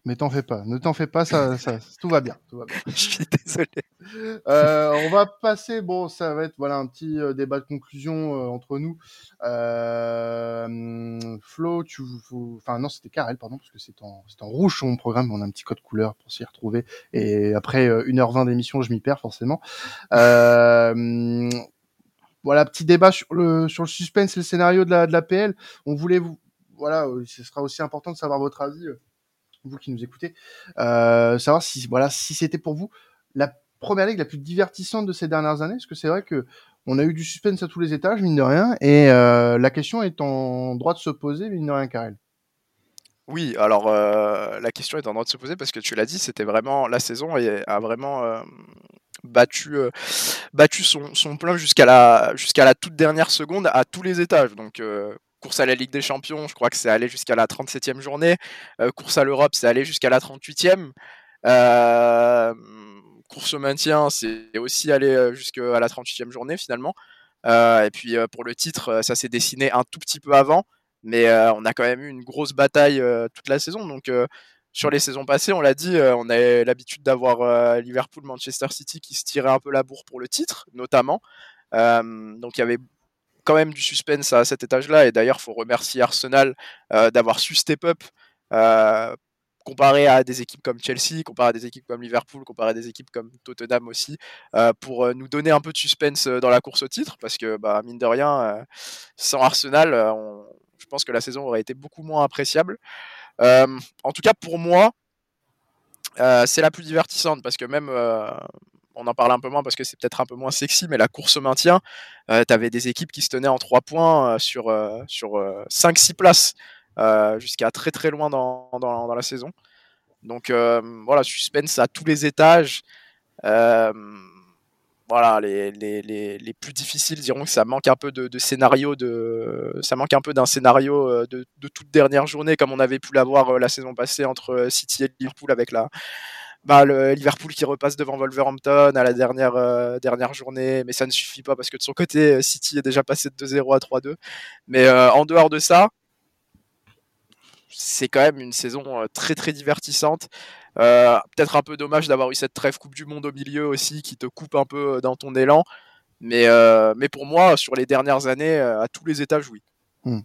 mais, t'en fais pas, ne t'en fais pas, ça, ça, tout va bien. Tout va bien.
Je suis désolé.
Euh, on va passer, bon, ça va être voilà un petit euh, débat de conclusion euh, entre nous. Flo, tu, enfin non, c'était Karel, pardon, parce que c'est en, en rouge sur mon programme, on a un petit code couleur pour s'y retrouver. Et après 1h20 d'émission, je m'y perds forcément. voilà, petit débat sur le, sur le suspense et le scénario de la, de la PL. On voulait vous, voilà, euh, ce sera aussi important de savoir votre avis, euh, vous qui nous écoutez, euh, savoir si voilà si c'était pour vous la première ligue la plus divertissante de ces dernières années. Parce que c'est vrai que on a eu du suspense à tous les étages, mine de rien, et la question est en droit de se poser, mine de rien, Karel.
Oui, alors la question est en droit de se poser parce que tu l'as dit, c'était vraiment la saison a vraiment battu battu son, son plein jusqu'à la jusqu'à la toute dernière seconde à tous les étages. Donc course à la Ligue des Champions, je crois que c'est allé jusqu'à la 37e journée. Euh, course à l'Europe, c'est allé jusqu'à la 38e. Euh, course au maintien, c'est aussi allé euh, jusqu'à la 38e journée finalement. et puis pour le titre, ça s'est dessiné un tout petit peu avant, mais on a quand même eu une grosse bataille toute la saison. Donc sur les saisons passées, on l'a dit, on a l'habitude d'avoir Liverpool, Manchester City qui se tirait un peu la bourre pour le titre, notamment. donc il y avait quand même du suspense à cet étage-là. Et d'ailleurs, il faut remercier Arsenal euh, d'avoir su step up euh, comparé à des équipes comme Chelsea, comparé à des équipes comme Liverpool, comparé à des équipes comme Tottenham aussi, euh, pour nous donner un peu de suspense dans la course au titre, parce que bah, mine de rien, sans Arsenal, je pense que la saison aurait été beaucoup moins appréciable. en tout cas, pour moi, c'est la plus divertissante, parce que même on en parle un peu moins parce que c'est peut-être un peu moins sexy, mais la course au maintien, euh, tu avais des équipes qui se tenaient en 3 points euh, sur, euh, sur 5-6 places jusqu'à très très loin dans, dans, la saison. Donc voilà, suspense à tous les étages. voilà, les, les, les, plus difficiles diront que ça manque un peu de, scénario, de, ça manque un peu d'un scénario de, de, toute dernière journée comme on avait pu l'avoir la saison passée entre City et Liverpool avec la, bah, le Liverpool qui repasse devant Wolverhampton à la dernière, euh, dernière journée, mais ça ne suffit pas parce que de son côté, euh, City est déjà passé de 2-0 à 3-2. Mais euh, en dehors de ça, c'est quand même une saison très très divertissante. Peut-être un peu dommage d'avoir eu cette trêve Coupe du Monde au milieu aussi qui te coupe un peu dans ton élan. Mais, mais pour moi, sur les dernières années, à tous les étages, oui.
Hmm.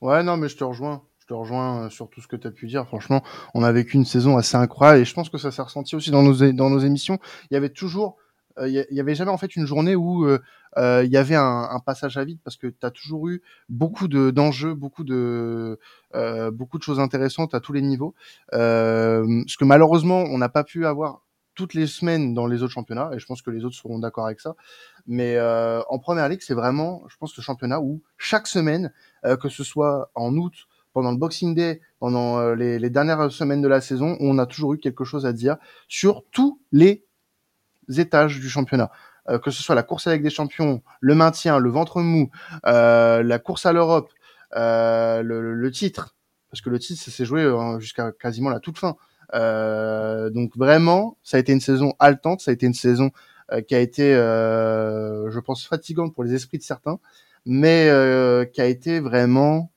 Ouais, non, mais je te rejoins je te rejoins euh, sur tout ce que tu as pu dire. Franchement, on a vécu une saison assez incroyable et je pense que ça s'est ressenti aussi dans nos, dans nos émissions. Il y avait toujours, euh, il y avait jamais en fait une journée où euh, il y avait un, passage à vide parce que tu as toujours eu beaucoup de d'enjeux, beaucoup de beaucoup de choses intéressantes à tous les niveaux. ce que malheureusement on n'a pas pu avoir toutes les semaines dans les autres championnats et je pense que les autres seront d'accord avec ça. Mais en première ligue, c'est vraiment, je pense, le championnat où chaque semaine, que ce soit en août pendant le Boxing Day, pendant euh, les, dernières semaines de la saison, on a toujours eu quelque chose à dire sur tous les étages du championnat. Euh, que ce soit la course avec des champions, le maintien, le ventre mou, euh, la course à l'Europe, le, titre, parce que le titre, ça s'est joué jusqu'à quasiment la toute fin. donc vraiment, ça a été une saison haletante, ça a été une saison qui a été, je pense, fatigante pour les esprits de certains, mais qui a été vraiment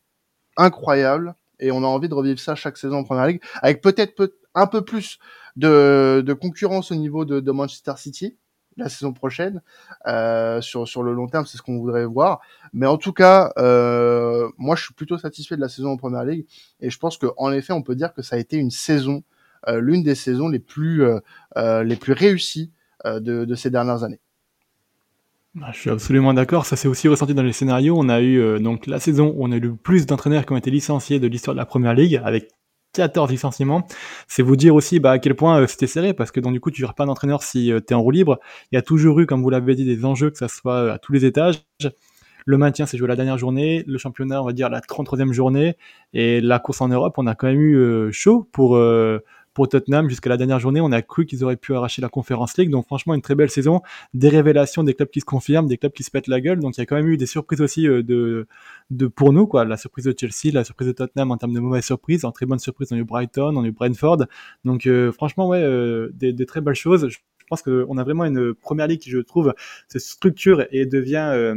incroyable et on a envie de revivre ça chaque saison en première ligue avec peut-être un peu plus de, concurrence au niveau de, Manchester City la saison prochaine euh, sur sur le long terme c'est ce qu'on voudrait voir. Mais en tout cas euh, moi je suis plutôt satisfait de la saison en première ligue et je pense que en effet on peut dire que ça a été une saison euh, l'une des saisons les plus les plus réussies de, ces dernières années
je suis absolument d'accord. Ça s'est aussi ressenti dans les scénarios. On a eu euh, donc la saison où on a eu le plus d'entraîneurs qui ont été licenciés de l'histoire de la première ligue, avec 14 licenciements. C'est vous dire aussi bah, à quel point euh, c'était serré, parce que donc du coup, tu gères pas d'entraîneur si euh, tu es en roue libre. Il y a toujours eu, comme vous l'avez dit, des enjeux, que ça soit à tous les étages. Le maintien, c'est joué la dernière journée. Le championnat, on va dire la 33e journée. Et la course en Europe, on a quand même eu chaud pour, pour Tottenham jusqu'à la dernière journée. On a cru qu'ils auraient pu arracher la Conference League. Donc franchement, une très belle saison. Des révélations, des clubs qui se confirment, des clubs qui se pètent la gueule. Donc il y a quand même eu des surprises aussi euh, de, de pour nous. quoi. La surprise de Chelsea, la surprise de Tottenham en termes de mauvaises surprises. En très bonne surprise, on a eu Brighton, on a eu Brentford. Donc euh, franchement, ouais, euh, des, très belles choses. Je pense qu'on a vraiment une première ligue qui, je trouve, se structure et devient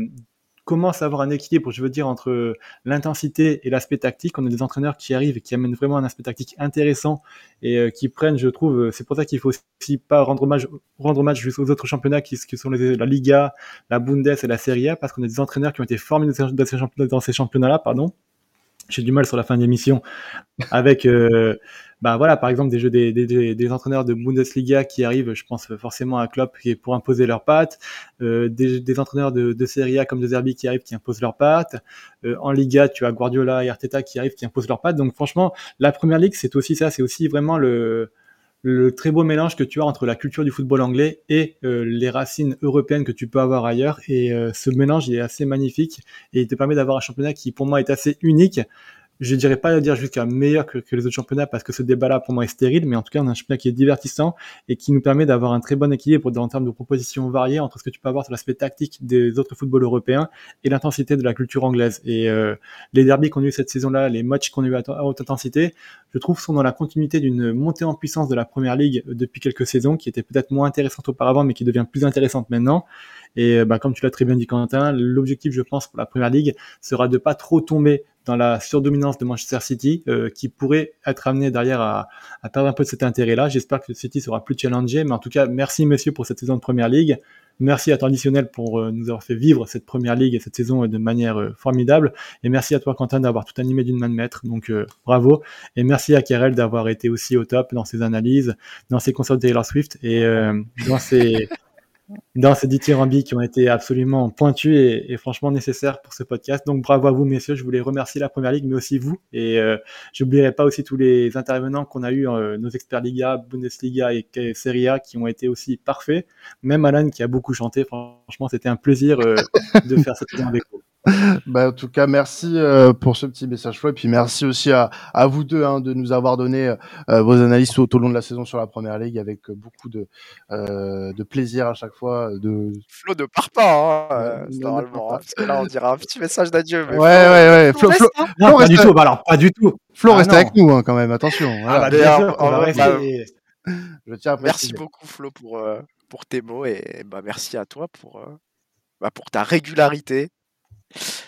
commence à avoir un équilibre, je veux dire, entre l'intensité et l'aspect tactique. On a des entraîneurs qui arrivent et qui amènent vraiment un aspect tactique intéressant et euh, qui prennent, je trouve, euh, c'est pour ça qu'il faut aussi pas rendre hommage, rendre aux autres championnats qui, sont la Liga, la Bundes et la Serie A, parce qu'on a des entraîneurs qui ont été formés dans ces, championnats-là, pardon. J'ai du mal sur la fin de l'émission avec euh, bah voilà, par exemple des jeux des, des, des, entraîneurs de Bundesliga qui arrivent, je pense forcément à Klopp qui est pour imposer leurs pattes, euh, des, des, entraîneurs de, de Serie A comme de Zerbi qui arrivent qui imposent leurs pattes. Euh, en Liga, tu as Guardiola et Arteta qui arrivent qui imposent leurs pattes. Donc franchement, la Première Ligue, c'est aussi ça, c'est aussi vraiment le le très beau mélange que tu as entre la culture du football anglais et euh, les racines européennes que tu peux avoir ailleurs. Et euh, ce mélange il est assez magnifique et il te permet d'avoir un championnat qui pour moi est assez unique je dirais pas dire jusqu'à meilleur que, les autres championnats parce que ce débat-là pour moi est stérile, mais en tout cas on a un championnat qui est divertissant et qui nous permet d'avoir un très bon équilibre en termes de propositions variées entre ce que tu peux avoir sur l'aspect tactique des autres footballs européens et l'intensité de la culture anglaise. Et euh, les derbies qu'on a eu cette saison-là, les matchs qu'on a eu à, haute intensité, je trouve sont dans la continuité d'une montée en puissance de la première ligue depuis quelques saisons qui était peut-être moins intéressante auparavant mais qui devient plus intéressante maintenant. Et bah, comme tu l'as très bien dit Quentin, l'objectif je pense pour la première ligue sera de pas trop tomber dans la surdominance de Manchester City, euh, qui pourrait être amené derrière à, à, perdre un peu de cet intérêt-là. J'espère que City sera plus challengé, mais en tout cas, merci messieurs pour cette saison de Première Ligue. Merci à Traditionnel pour euh, nous avoir fait vivre cette Première Ligue et cette saison de manière euh, formidable. Et merci à toi Quentin d'avoir tout animé d'une main de maître, donc bravo. Et merci à Kerel d'avoir été aussi au top dans ses analyses, dans ses concerts de Taylor Swift et dans ses dans ces dithyrambies qui ont été absolument pointus et, franchement nécessaires pour ce podcast. Donc bravo à vous messieurs, je voulais remercier la Première Ligue mais aussi vous et euh, j'oublierai pas aussi tous les intervenants qu'on a eu, euh, nos experts Liga, Bundesliga et Serie A qui ont été aussi parfaits. Même Alan qui a beaucoup chanté, franchement c'était un plaisir euh, de faire cette avec.
Bah, en tout cas, merci euh, pour ce petit message flow et puis merci aussi à, à vous deux hein, de nous avoir donné euh, vos analyses tout, au long de la saison sur la première ligue avec beaucoup de euh, de plaisir à chaque fois. De
Flo de part pas, hein, normalement. Hein, parce que là, on dirait un petit message d'adieu.
Ouais, ouais, ouais. Flo, Flo,
Flo, non, pas du tout. Bah, alors, pas du tout.
Flo, ah, reste avec nous hein, quand même. Attention.
Ah, bah, en, vrai, bah, Je tiens à merci beaucoup Flo pour pour tes mots et bah merci à toi pour bah, pour ta régularité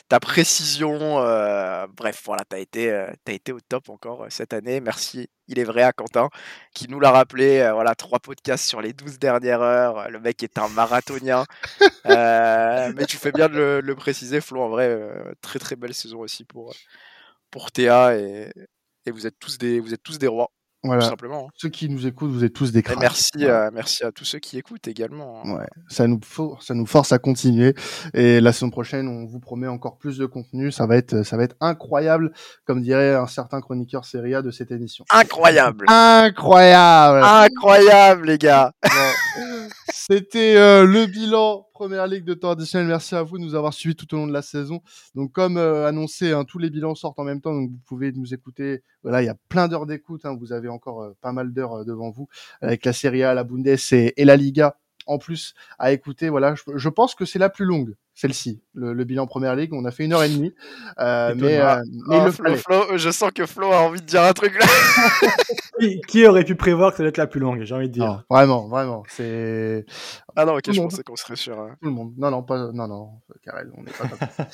ta précision, euh, bref, voilà, tu as, été, euh, été au top encore euh, cette année. Merci, il est vrai, à Quentin, qui nous l'a rappelé. voilà, trois podcasts sur les 12 dernières heures. Le mec est un marathonien. mais tu fais bien de le, préciser, Flo. En vrai, très très belle saison aussi pour, pour Théa. Et, et vous, êtes tous des, vous êtes tous des rois. Voilà. simplement. Hein.
Ceux qui nous écoutent, vous êtes tous des cracks.
merci, à, merci à tous ceux qui écoutent également.
Hein. Ouais. Ça nous, ça nous force à continuer. Et la saison prochaine, on vous promet encore plus de contenu. Ça va être, ça va être incroyable, comme dirait un certain chroniqueur série A de cette émission.
Incroyable.
Incroyable.
Incroyable, les gars.
C'était euh, le bilan Première Ligue de temps additionnel. Merci à vous de nous avoir suivis tout au long de la saison. Donc, comme euh, annoncé, hein, tous les bilans sortent en même temps, donc vous pouvez nous écouter. Voilà, il y a plein d'heures d'écoute. Hein. vous avez encore euh, pas mal d'heures devant vous avec la Serie A, la Bundes et, et la Liga en plus à écouter. Voilà, je, pense que c'est la plus longue, celle-ci, le, bilan Première Ligue. On a fait une heure et demie, euh, mais, euh,
mais le je sens que Flo a envie de dire un truc là.
qui, aurait pu prévoir que ça allait être la plus longue J'ai envie de dire.
vraiment, vraiment, c'est.
Ah non, ok, je pensais qu'on serait sur.
Tout le monde. Non, non, pas, non, non, Karel, on n'est pas comme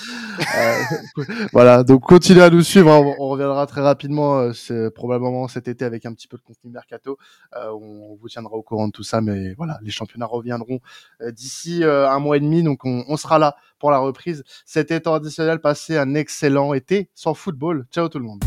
euh, voilà, donc continuez à nous suivre. Hein. On, reviendra très rapidement, c'est probablement cet été avec un petit peu de contenu mercato. on vous tiendra au courant de tout ça, mais voilà, les championnats reviendront d'ici un mois et demi, donc on, on sera là pour la reprise. Cet été additionnel, passez un excellent été sans football. Ciao tout le monde.